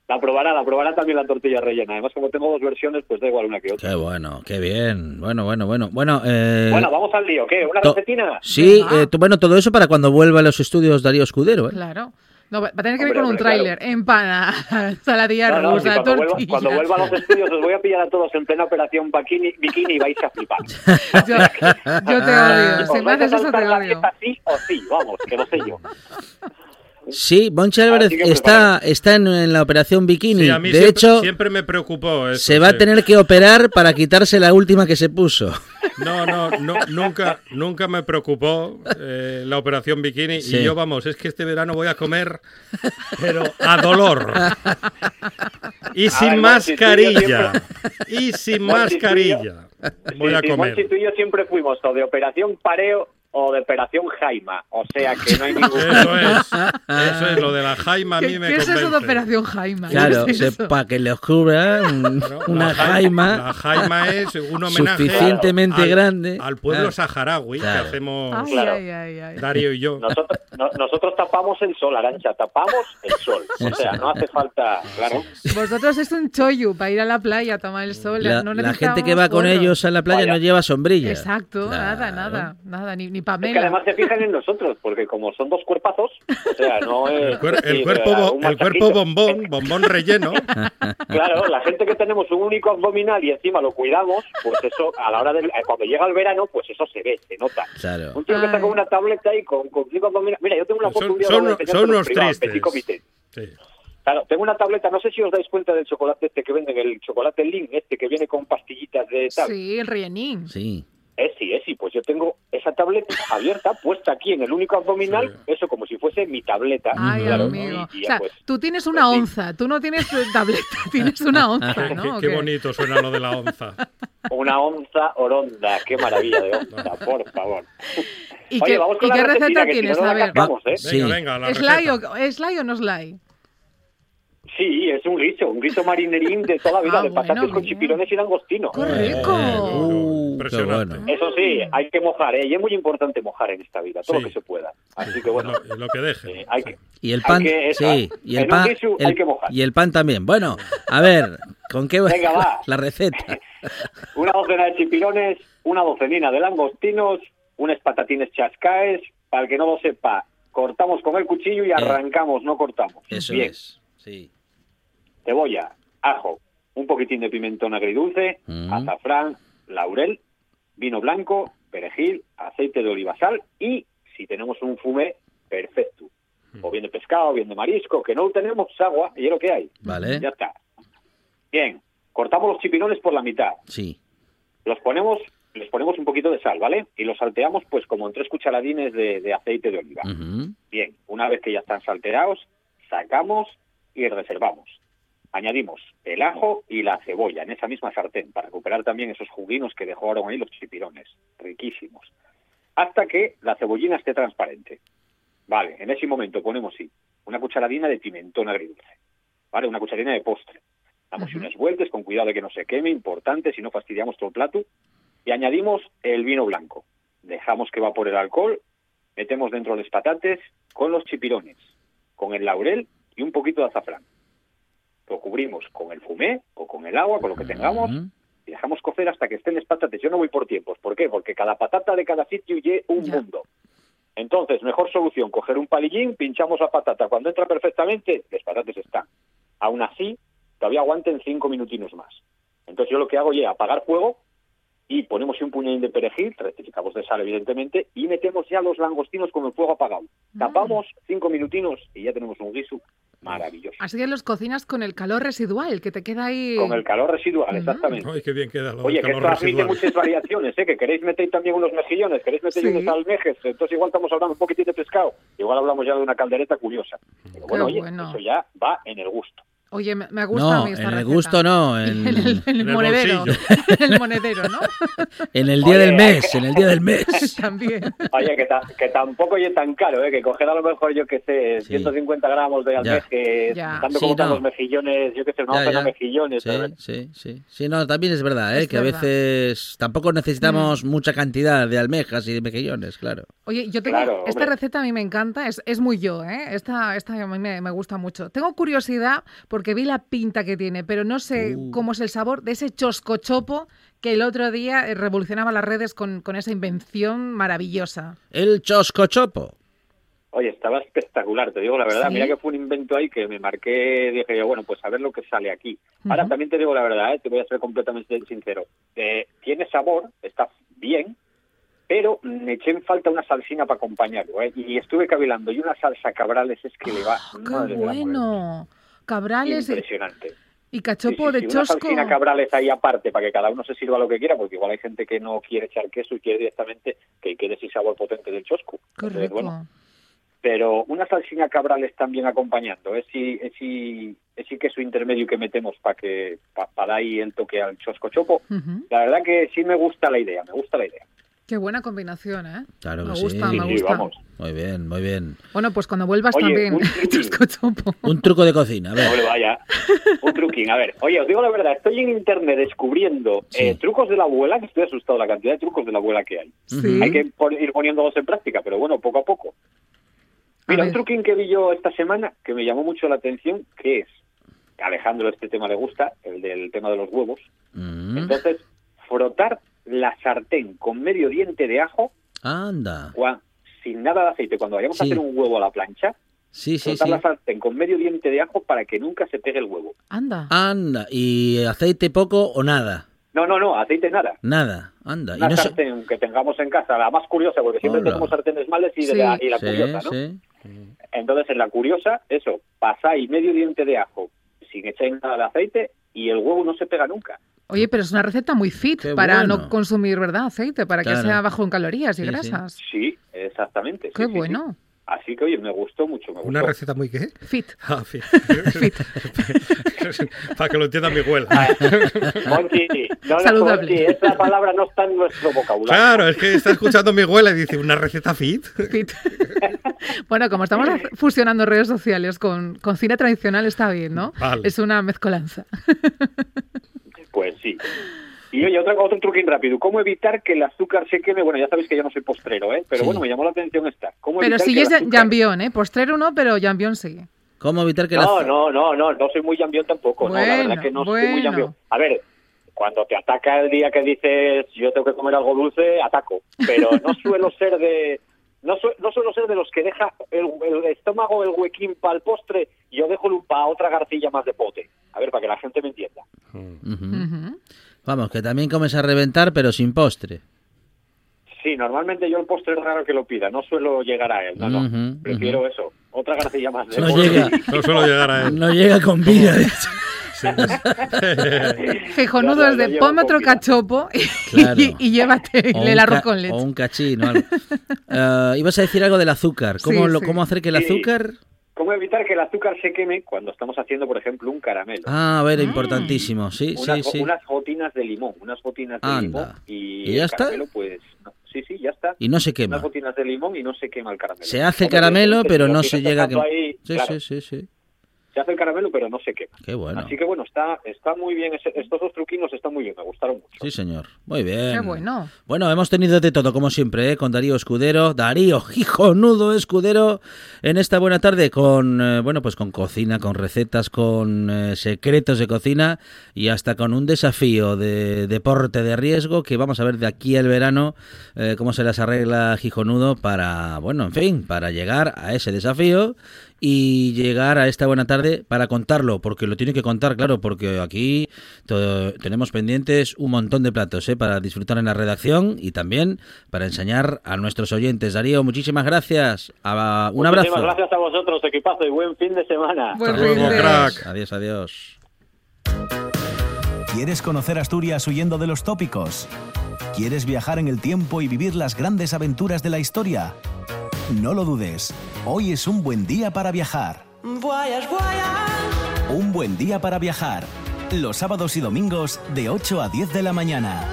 La aprobará, la aprobará también la tortilla rellena, además como tengo dos versiones pues da igual una que otra. Qué bueno, qué bien. Bueno, bueno, bueno. Bueno, eh, Bueno, vamos al lío, ¿qué? ¿Una to- recetina? Sí, eh, bueno, todo eso para cuando vuelva a los estudios Darío Escudero, ¿eh? Claro. No, va a tener que Hombre, ver con un hombre, claro. tráiler. Empana, saladilla No, no, si rusa, cuando, vuelva, tortilla. cuando vuelva a los estudios os voy a pillar a todos en plena operación bikini, bikini y vais a flipar. Yo, yo te odio. Os Si me haces eso, te odio. sí o sí, vamos, que lo sé yo. Sí, Monchi Álvarez Así que está, está en, en la operación Bikini. Sí, a mí de siempre, hecho, siempre me preocupó eso. se va a tener que operar para quitarse la última que se puso. No, no, no, nunca, nunca me preocupó eh, la operación bikini. Sí. Y yo, vamos, es que este verano voy a comer, pero a dolor. Y sin mascarilla. Y sin mascarilla. Voy Sí, a comer. Y yo siempre fuimos o de operación pareo o de Operación Jaima. O sea que no hay ningún... Eso es. Eso es lo de la Jaima a mí ¿Qué, me qué es eso de. Operación Jaima? ¿Qué Claro, es para que le ocurra un- una La jaima La Jaima es un homenaje suficientemente al, grande. al pueblo Claro. saharaui Claro. que hacemos Ay, Claro. ay, ay, ay. Darío y yo. Nosotros, no- nosotros tapamos el sol, Arancha, tapamos el sol. O sea, no hace falta, claro. Vosotros es un chollo para ir a la playa a tomar el sol. La, no la gente que va con ellos a la playa Vaya. no lleva sombrilla. Exacto, nada, nada, nada, ni, ni Es que además se fijan en nosotros, porque como son dos cuerpazos, o sea, no es... El, cuer- el sí, cuerpo, bo- el bombón, bombón relleno. Claro, la gente que tenemos un único abdominal y encima lo cuidamos, pues eso, a la hora del... eh, Cuando llega el verano, pues eso se ve, se nota. Claro. Un tío que está con una tableta y con, con cinco abdominales... Mira, yo tengo una foto Son, un día son, de son unos privado, tristes. Sí. Claro, tengo una tableta, no sé si os dais cuenta del chocolate este que venden, el chocolate Lin, este que viene con pastillitas de tal. Sí, el rellenín. Sí. Esi, Esi, pues yo tengo esa tableta abierta, puesta aquí en el único abdominal, eso como si fuese mi tableta. Ay, claro, amigo. y- y o sea, pues, tú tienes una pues sí. onza, tú no tienes eh, tableta, tienes una onza, Qué, ¿no? ¿O qué qué? bonito suena lo de la onza. Una onza oronda, qué maravilla de onza, por favor. ¿Y Oye, qué, vamos con y la qué receta que si tienes? no, no A la ver, cascamos, ¿eh? Sí. Venga, venga, la ¿slay receta. o, ¿slay o no slay? Sí, es un guiso, un guiso marinerín de toda la vida, Ah, de patatas bueno, con chipirones y langostino. ¡Qué rico! Uh, qué Impresionante. bueno. Eso sí, hay que mojar, ¿eh? y es muy importante mojar en esta vida, todo Sí. lo que se pueda. Así que bueno, Lo, lo que deje. eh, hay que... Y el Hay pan, que- sí, y el pan, el- hay que mojar. y el pan también. Bueno, a ver, ¿con qué Venga, va. la receta? Una docena de chipirones, una docenina de langostinos, unas patatines chascaes. Para el que no lo sepa, cortamos con el cuchillo y arrancamos, no cortamos. Eso Bien, es. Sí. cebolla, ajo, un poquitín de pimentón agridulce, Mm. azafrán, laurel, vino blanco, perejil, aceite de oliva, sal y, si tenemos un fumé, perfecto. O bien de pescado, o bien de marisco, que no tenemos, agua y es lo que hay. Vale. Ya está. Bien, cortamos los chipirones por la mitad. Sí. Los ponemos, les ponemos un poquito de sal, ¿vale? Y los salteamos pues como en tres cucharadines de, de aceite de oliva. Bien, una vez que ya están salteados, sacamos y reservamos. Añadimos el ajo y la cebolla en esa misma sartén para recuperar también esos juguinos que dejaron ahí los chipirones, riquísimos. Hasta que la cebollina esté transparente. Vale, en ese momento ponemos, sí, una cucharadina de pimentón agridulce. Vale, una cucharadina de postre. Damos unas vueltas con cuidado de que no se queme, importante, si no fastidiamos todo el plato. Y añadimos el vino blanco. Dejamos que evapore el alcohol, metemos dentro los patates con los chipirones, con el laurel y un poquito de azafrán. Lo cubrimos con el fumé o con el agua, con lo que tengamos, y dejamos cocer hasta que estén las patatas. Yo no voy por tiempos. ¿Por qué? Porque cada patata de cada sitio lleva un Ya. mundo. Entonces, mejor solución, coger un palillín, pinchamos la patata. Cuando entra perfectamente, las patatas están. Aún así, todavía aguanten cinco minutinos más. Entonces yo lo que hago es apagar fuego y ponemos un puñadín de perejil, rectificamos de sal evidentemente, y metemos ya los langostinos con el fuego apagado. Tapamos cinco minutinos y ya tenemos un guiso maravilloso. Así que los cocinas con el calor residual que te queda ahí. Con el calor residual, exactamente. Ay, qué bien queda lo Oye, que esto admite muchas variaciones, ¿eh? Que queréis meter también unos mejillones, queréis meter Sí. unos almejes, entonces igual estamos hablando un poquitín de pescado, igual hablamos ya de una caldereta curiosa. Pero bueno, oye, bueno. eso ya va en el gusto. Oye, me, me gusta a No, mí esta en el receta. gusto no, en, En el, en el En el monedero. en el monedero, ¿no? en el día Oye, del mes, que- en el día del mes. También. Oye, que, ta- que tampoco es tan caro, ¿eh? Que coger a lo mejor, yo que sé, Sí. 150 gramos de almejes, Ya. dando Sí, como no. los mejillones, yo que sé, una Ya, docena ya. de mejillones. Sí, sí, sí. Sí, no, también es verdad, ¿eh? Es que a verdad. Mm. veces tampoco necesitamos mucha cantidad de almejas y de mejillones, claro. Oye, yo tengo. Claro, esta receta a mí me encanta, es, es muy yo, ¿eh? Esta, esta a mí me, me gusta mucho. Tengo curiosidad porque vi la pinta que tiene, pero no sé Uh. cómo es el sabor de ese choscochopo que el otro día eh, revolucionaba las redes con, con esa invención maravillosa. El choscochopo. Oye, estaba espectacular, te digo la verdad. ¿Sí? Mira que fue un invento ahí que me marqué, dije yo, bueno, pues a ver lo que sale aquí. Ahora Ujú. también te digo la verdad, ¿eh? te voy a ser completamente sincero. Eh, tiene sabor, está bien, pero me eché en falta una salsina para acompañarlo. ¿eh? Y estuve cavilando y una salsa cabrales es que le va. ¡Ah, madre ¡Qué bueno! Cabrales y, Impresionante. y cachopo sí, de una chosco. salsina cabrales ahí aparte para que cada uno se sirva lo que quiera, porque igual hay gente que no quiere echar queso y quiere directamente que quede ese sabor potente del chosco. Qué Entonces, rico. bueno, pero una salsina cabrales también acompañando, es si, es si, es si queso intermedio que metemos para que para dar ahí el toque al chosco chopo. La verdad que sí me gusta la idea, me gusta la idea. Qué buena combinación, ¿eh? Claro me que gusta, sí. me Sí, gusta. vamos. Muy bien, muy bien. Bueno, pues cuando vuelvas Oye, también. un truquín. Chascochopo. Un truco de cocina, a ver. No vaya. Un truquín. A ver, oye, os digo la verdad, estoy en internet descubriendo Sí. eh, trucos de la abuela, que estoy asustado de la cantidad de trucos de la abuela que hay. Sí. Hay que ir poniéndolos en práctica, pero bueno, poco a poco. Mira, A un truquín que vi yo esta semana que me llamó mucho la atención, que es, a Alejandro este tema le gusta, el del tema de los huevos. Mm. Entonces, frotar la sartén con medio diente de ajo Anda. cua- sin nada de aceite. Cuando vayamos a hacer un huevo a la plancha, Sí, sí, sí. la sartén con medio diente de ajo para que nunca se pegue el huevo. Anda. Anda. ¿Y aceite poco o nada? No, no, no, aceite nada. Nada. Anda. Y Una no se- sartén que tengamos en casa, la más curiosa, porque siempre Hola. tenemos sartenes males y, de la, y la Sí, curiosa, ¿no? sí. Entonces, en la curiosa, eso, pasáis medio diente de ajo sin echar nada de aceite y el huevo no se pega nunca. Oye, pero es una receta muy fit Qué para bueno. no consumir, ¿verdad? Aceite, para que sea bajo en calorías y Sí, sí. grasas. Sí, exactamente. Qué sí, sí. bueno. Así que, oye, me gustó mucho, me gustó. ¿Una receta muy qué? Fit. Ah, sí. Para que lo entienda mi abuela. No, no, Saludable. Monchi, esa palabra no está en nuestro vocabulario. Claro, es que está escuchando mi abuela y dice, ¿una receta fit? Fit. bueno, como estamos fusionando redes sociales con, con cine tradicional, está bien, ¿no? Vale. Es una mezcolanza. Pues sí. Y oye, otro, otro truquín rápido. ¿Cómo evitar que el azúcar se queme? Bueno, ya sabéis que yo no soy postrero, ¿eh? Pero Sí. bueno, me llamó la atención esta. ¿Cómo Pero evitar sí que el es azúcar- jambión, ¿eh? Postrero no, pero jambión sí. ¿Cómo evitar que la... No, no, no, no, no soy muy jambión tampoco. no, la Bueno, verdad que no soy muy bueno. jambión. A ver, cuando te ataca el día que dices yo tengo que comer algo dulce, ataco. Pero no suelo ser de... No, su- no suelo ser de los que deja el, el estómago, el huequín para el postre y yo dejo para otra garcilla más de pote. A ver, para que la gente me entienda. Ujú. Ujú. Vamos, que también comes a reventar, pero sin postre. Sí, normalmente yo el postre es raro que lo pida, no suelo llegar a él, no, no. Prefiero eso, otra garcilla más de No llega. No suelo llegar a él. No llega con vida. de hecho. Es de ponme otro cachopo y, Claro. y llévate O el un arroz con leche. O un cachín o algo. Eh, ibas a decir algo del azúcar. ¿Cómo, Sí, lo- sí. ¿Cómo hacer que el Sí. azúcar...? ¿Cómo evitar que el azúcar se queme cuando estamos haciendo, por ejemplo, un caramelo? Ah, a ver, importantísimo. Sí, unas, sí, sí. unas gotinas de limón, unas gotinas de Anda. limón y, ¿Y ya el está? caramelo, pues, no. sí, sí, ya está. Y no se quema. Unas gotinas de limón y no se quema el caramelo. Se hace Hombre, caramelo, pero no se llega a quemar. ahí, Sí, claro, sí, sí, sí. Se hace el caramelo, pero no se quema. Qué bueno. Así que bueno, está, está muy bien, ese- estos dos truquinos están muy bien, me gustaron mucho. Sí, señor. Muy bien. Qué bueno. Bueno, hemos tenido de todo, como siempre, ¿eh? con Darío Escudero. Darío, hijonudo Escudero, en esta buena tarde con, eh, bueno, pues con cocina, con recetas, con eh, secretos de cocina y hasta con un desafío de deporte de riesgo que vamos a ver de aquí al verano eh, cómo se las arregla Gijonudo para, bueno, en fin, para llegar a ese desafío y llegar a esta buena tarde para contarlo, porque lo tiene que contar, claro, porque aquí tenemos pendientes un montón de platos ¿eh? para disfrutar en la redacción y también para enseñar a nuestros oyentes. Darío, muchísimas gracias. A- un Muchísimas abrazo. gracias a vosotros, equipazo, y buen fin de semana. Buen Hasta luego, crack. Adiós, adiós. ¿Quieres conocer Asturias huyendo de los tópicos? ¿Quieres viajar en el tiempo y vivir las grandes aventuras de la historia? No lo dudes, hoy es un buen día para viajar. Un buen día para viajar. Los sábados y domingos de 8 a 10 de la mañana.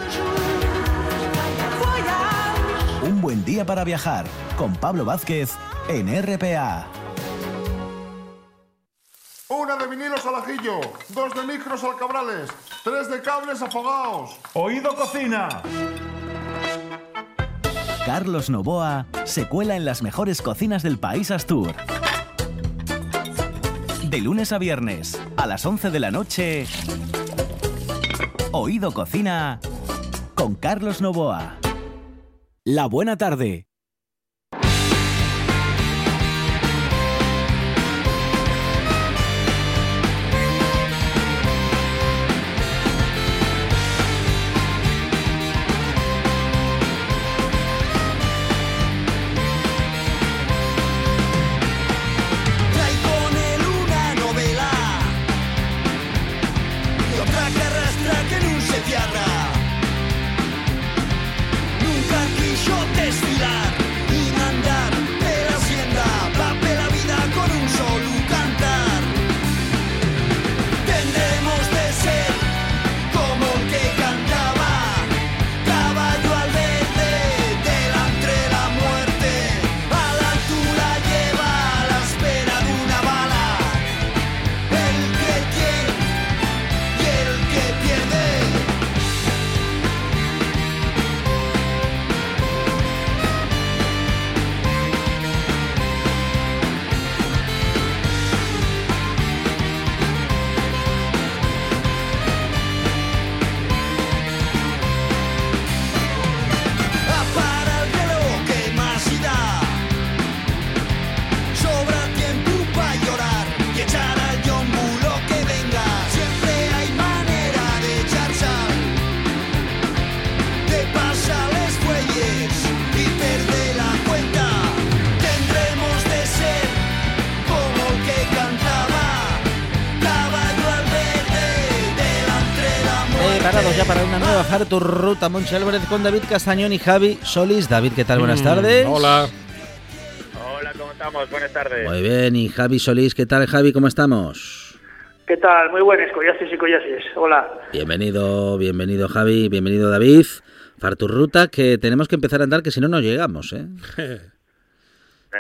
Un buen día para viajar con Pablo Vázquez en RPA. Una de vinilos al ajillo, dos de micros al cabrales, tres de cables afogados. Oído cocina. Carlos Novoa se cuela en las mejores cocinas del país Astur. De lunes a viernes, a las 11 de la noche, Oído Cocina con Carlos Novoa. La buena tarde. Hartur Ruta Monche Álvarez con David Castañón y Javi Solís. David, ¿qué tal? Buenas Mm, tardes. Hola. Hola, ¿cómo estamos? Buenas tardes. Muy bien, y Javi Solís, ¿qué tal Javi? ¿Cómo estamos? ¿Qué tal? Muy buenas, collaces y collaces. Hola. Bienvenido, bienvenido Javi, bienvenido David. Hartur Ruta, que tenemos que empezar a andar, que si no, no llegamos, ¿eh?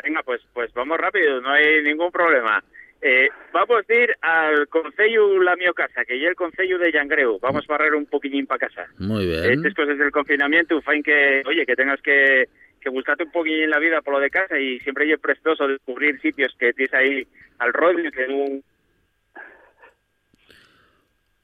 Venga, pues, pues vamos rápido, no hay ningún problema. Eh, vamos a ir al Concello La Mio Casa, que ya el Concello de Llangreu. Vamos a barrer un poquillín para casa. Muy bien. Estas cosas del confinamiento, fain que, oye, que tengas que, que buscarte un poquillín en la vida por lo de casa y siempre es prestoso descubrir sitios que tienes ahí al rollo, que un...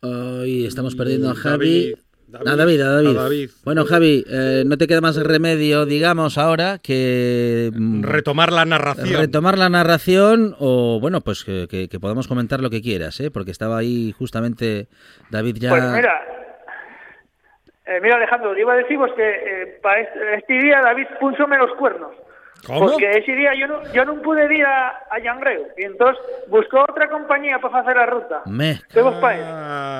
Hoy estamos perdiendo a Javi. David, Ah, David, a David. a David. Bueno, Javi, eh, no te queda más remedio, digamos, ahora que mm, Retomar la narración. retomar la narración o, bueno, pues que, que- que podamos comentar lo que quieras, ¿eh? Porque estaba ahí justamente David ya... Pues mira, eh, mira Alejandro, iba a deciros que eh, para este, este día David púnsome los cuernos. ¿Cómo? Porque ese día yo no, yo no pude ir a, a Llangreu y entonces buscó otra compañía para hacer la ruta. Me... ¿Qué vos parece?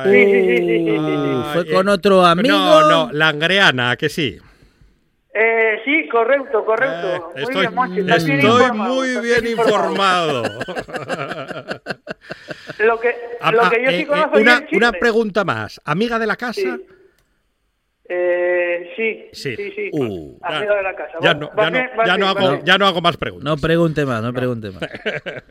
Sí, sí, sí, sí, sí, sí, sí. Uh, fue con otro amigo. No, no, la angreana, que sí. Eh, sí, correcto, correcto. muy Estoy, bien, Monchi, estás bien estoy informado, muy estás bien informado. Lo que, Ah, lo ah, que yo eh, sí eh, conozco es una, chifre. una pregunta más. ¿Amiga de la casa? Sí. Eh, sí, Sí. sí, sí. Uh, Amigo de la casa. Ya no, ya ya hago, bien. ya no hago más preguntas. No pregunte más, no pregunte más.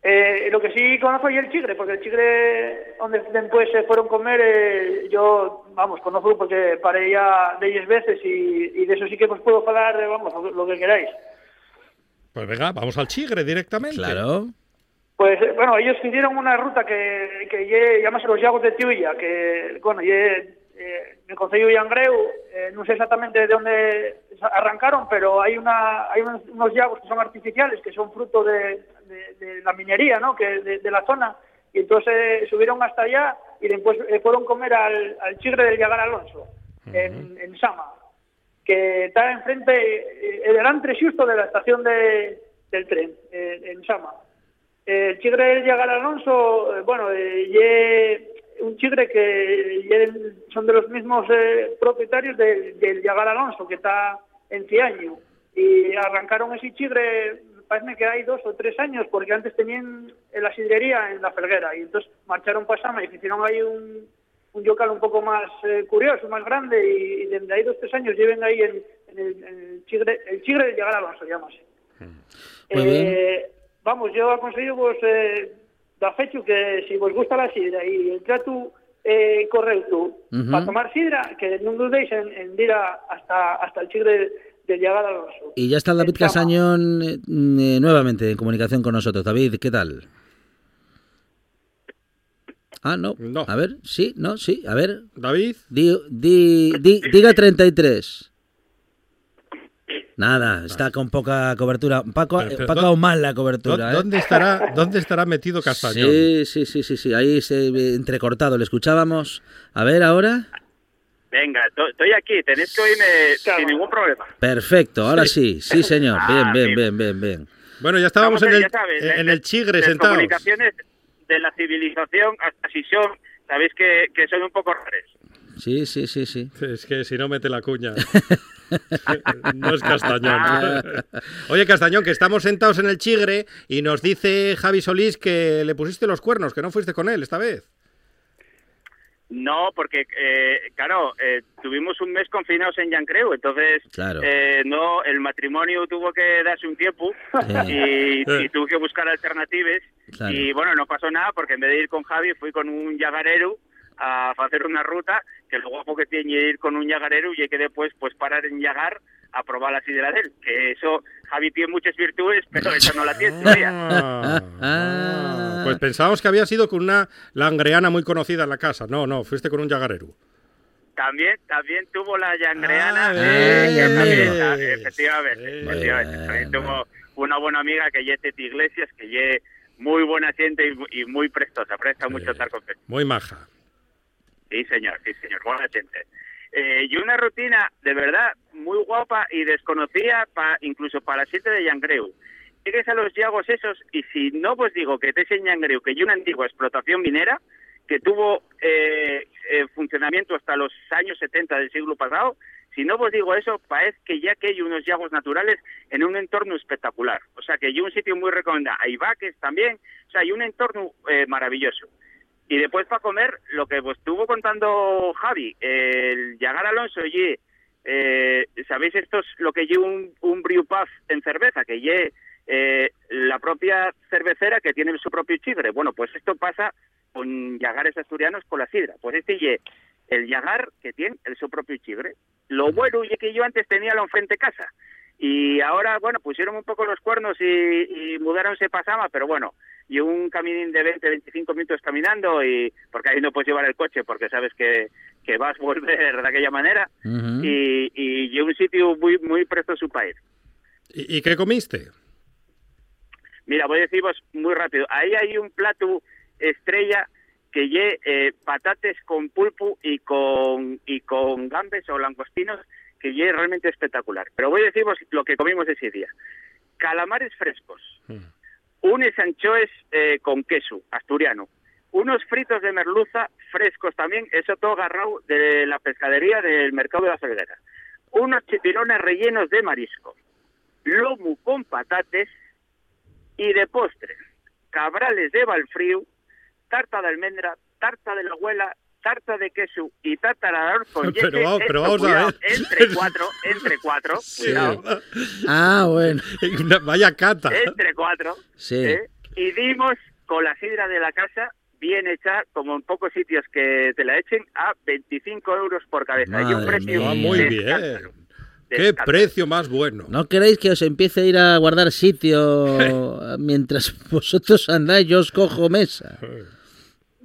Eh, lo que sí conozco es el chigre, porque el chigre, donde después se fueron a comer, eh, yo, vamos, conozco porque paré ya de 10 veces y, y de eso sí que os puedo hablar, eh, vamos, lo, que queráis. Pues venga, vamos al chigre directamente. Claro. Pues eh, bueno, ellos hicieron una ruta que, que llamase los Llagos de Tiuya, que bueno, lle, eh, en el Concello de Llangreu, eh, no sé exactamente de dónde sa- arrancaron, pero hay una hay unos, unos llagos que son artificiales, que son fruto de, de- de la minería, ¿no? Que de, de la zona, y entonces eh, subieron hasta allá y después eh, fueron comer al, al chigre del Llagar Alonso, en, en Sama, que está enfrente, eh, eh, delante justo de la estación de, del tren, en Sama. El chigre del Llagar Alonso, bueno, eh, ye un chigre que son de los mismos eh, propietarios del, del Llagar Alonso, que está en Ciaño. Y arrancaron ese chigre, parece que hay dos o tres años, porque antes tenían la sidrería en la Felguera. Y entonces marcharon para Sama y hicieron ahí un, un yocal un poco más eh, curioso, más grande. Y, y desde ahí dos o tres años lleven ahí en, en el, en el chigre, el chigre del Llagar Alonso, llámase. Muy bien. Eh, vamos, yo aconsello vos eh, da fecho que si vos gusta la sidra y el trato eh, correcto Ujú. para tomar sidra, que no dudéis en, en ir a- hasta, hasta el chigre de llegar al Alonso. Y ya está David. Casañón eh, eh, nuevamente en comunicación con nosotros. David, ¿qué tal? Ah, no. A ver, sí, no, sí, a ver. David. Di, di, di- diga 33. Nada, está con poca cobertura. Paco, Pero, pero, Paco ¿dó- aún mal la cobertura. ¿Dó- ¿eh? ¿Dónde estará, ¿Dónde estará metido Castañón? Sí, sí, sí, sí, sí. Ahí se ve entrecortado, le escuchábamos. A ver, ahora. Venga, to- estoy aquí, tenéis que oírme sin ningún problema. Perfecto, ahora sí, sí, señor. Bien, Ah, bien, bien. bien, bien, bien. Bueno, ya estábamos en el, sabes, en de- el chigre las sentados. comunicaciones de la civilización hasta si son, sabéis que, que son un poco raras. Sí, sí, sí, sí. Es que si no mete la cuña. no es Castañón. Oye, Castañón, que estamos sentados en el chigre y nos dice Javi Solís que le pusiste los cuernos, que no fuiste con él esta vez. No, porque, eh, claro, eh, tuvimos un mes confinados en Yancreu, entonces Claro. eh, no, el matrimonio tuvo que darse un tiempo y, y tuve que buscar alternativas Claro. y bueno, no pasó nada porque en vez de ir con Javi fui con un yagarero a hacer una ruta que lo guapo que tiene ir con un yagarero y que después pues parar en Yagar a probar la sidra de él, que eso Javi tiene muchas virtudes, pero eso no la tiene todavía. Ah. Pues pensábamos que había sido con una langreana muy conocida en la casa. No, no, fuiste con un yagarero. También, también tuvo la yangreana. Ah, eh, que ves. también, ah, efectivamente, efectivamente. También tuvo una buena amiga que es Teti Iglesias, que es muy buena gente y, y muy prestosa, presta mucho estar con. Muy maja. Sí, señor, sí, señor, buena gente. Eh, y una rutina de verdad muy guapa y desconocida pa- incluso para la gente de Yangreu. Llegues a los llagos esos y si no pues digo que te en Yangreu que hay una antigua explotación minera que tuvo eh, eh, funcionamiento hasta los años 70 del siglo pasado, si no os digo eso, parece que ya que hay unos llagos naturales en un entorno espectacular. O sea, que hay un sitio muy recomendado. Hay vaques también, o sea, hay un entorno eh, maravilloso. Y después para comer, lo que pues, estuvo contando Javi, el Yagar Alonso, y eh, ¿sabéis esto es lo que lleva un, un brew puff en cerveza? Que lleve eh, la propia cervecera que tiene su propio chigre. Bueno, pues esto pasa con yagares asturianos con la sidra. Pues este ye el yagar que tiene el su propio chigre. Lo bueno es que yo antes tenía la enfrente casa y ahora, bueno, pusieron un poco los cuernos y, y mudaronse pasama, pero bueno, y un caminín de 20, 25 minutos caminando y porque ahí no puedes llevar el coche porque sabes que, que vas a volver de aquella manera y, y, y un sitio muy muy presto a su país. ¿Y, y qué comiste? Mira, voy a deciros muy rápido. Ahí hay un plato estrella que lle eh, patates con pulpo y con y con gambes o langostinos que lle realmente espectacular. Pero voy a deciros lo que comimos ese día. Calamares frescos, unes anchoes eh, con queso asturiano, unos fritos de merluza frescos también, eso todo agarrado de la pescadería del mercado de la Salguera, unos chipirones rellenos de marisco, lomo con patates y de postre, cabrales de balfrío, tarta de almendra, tarta de la abuela, tarta de queso y tarta de arroz con Pero yete. vamos- pero Esto, vamos a cuidado, ver. Entre cuatro, entre cuatro, cuidado, Ah, bueno. Una- vaya cata. entre cuatro. Sí. ¿eh? Y dimos con la sidra de la casa bien hecha, como en pocos sitios que te la echen, a 25 euros por cabeza. y un Madre precio mía. Ah, muy bien. escándalo. Qué precio más bueno. ¿No queréis que os empiece a ir a guardar sitio mientras vosotros andáis? Yo os cojo mesa.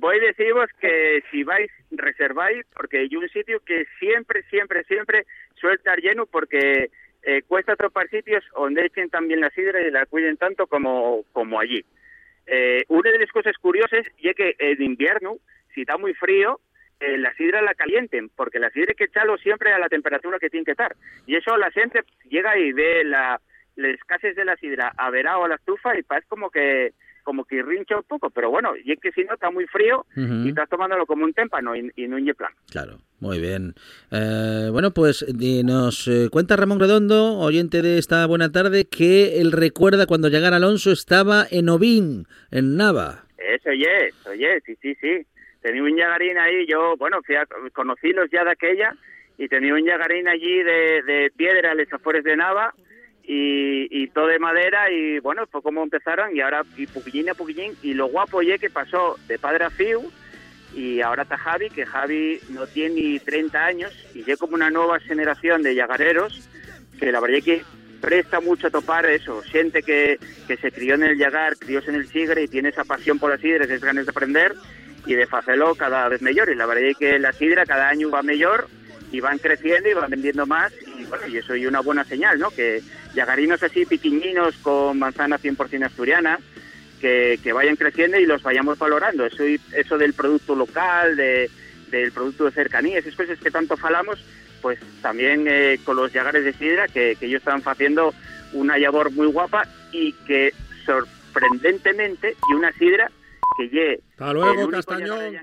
Voy a deciros que si vais, reserváis, porque hay un sitio que siempre, siempre, siempre suele estar lleno porque eh, cuesta topar sitios donde echen también la sidra y la cuiden tanto como, como allí. Eh, una de las cosas curiosas es que en invierno, si está muy frío, eh, la sidra la calienten, porque la sidra hay que echarlo siempre a la temperatura que tiene que estar. Y eso la gente llega y ve la, las casas de la sidra a verao a la estufa y parece como que como que rincha un poco, pero bueno, y es que si no está muy frío y estás tomándolo como un témpano y, y no un plan. Claro, muy bien. Eh, bueno, pues nos eh, cuenta Ramón Redondo, oyente de esta buena tarde, que él recuerda cuando llegara Alonso estaba en Ovín, en Nava. Eso oye, oye, sí, sí, sí. Tenía un yagarín ahí, yo, bueno, fui a, conocí los ya de aquella y tenía un yagarín allí de, de piedra a los afueres de Nava y, y todo de madera y bueno, fue como empezaron y ahora y poquillín a poquillín y lo guapo oye que pasó de padre a fiu y ahora está Javi, que Javi no tiene ni 30 años y llega como una nueva generación de yagareros que la verdad es que presta mucho a topar eso, gente que, que se crió en el yagar, crióse en el sigre y tiene esa pasión por la sidra, esas ganas de aprender y de hacerlo cada vez mejor. Y la verdad es que la sidra cada año va mejor y van creciendo y van vendiendo más y bueno, y eso es una buena señal, ¿no? Que yagarinos así piquiñinos con manzana 100% asturiana, que, que vayan creciendo y los vayamos valorando. Eso, y- eso del producto local, de, del producto de cercanía, esas cosas que tanto falamos, pues también eh, con los yagares de sidra, que, que ellos están haciendo una labor muy guapa y que sorprendentemente, y una sidra que lle Hasta luego, Castañón.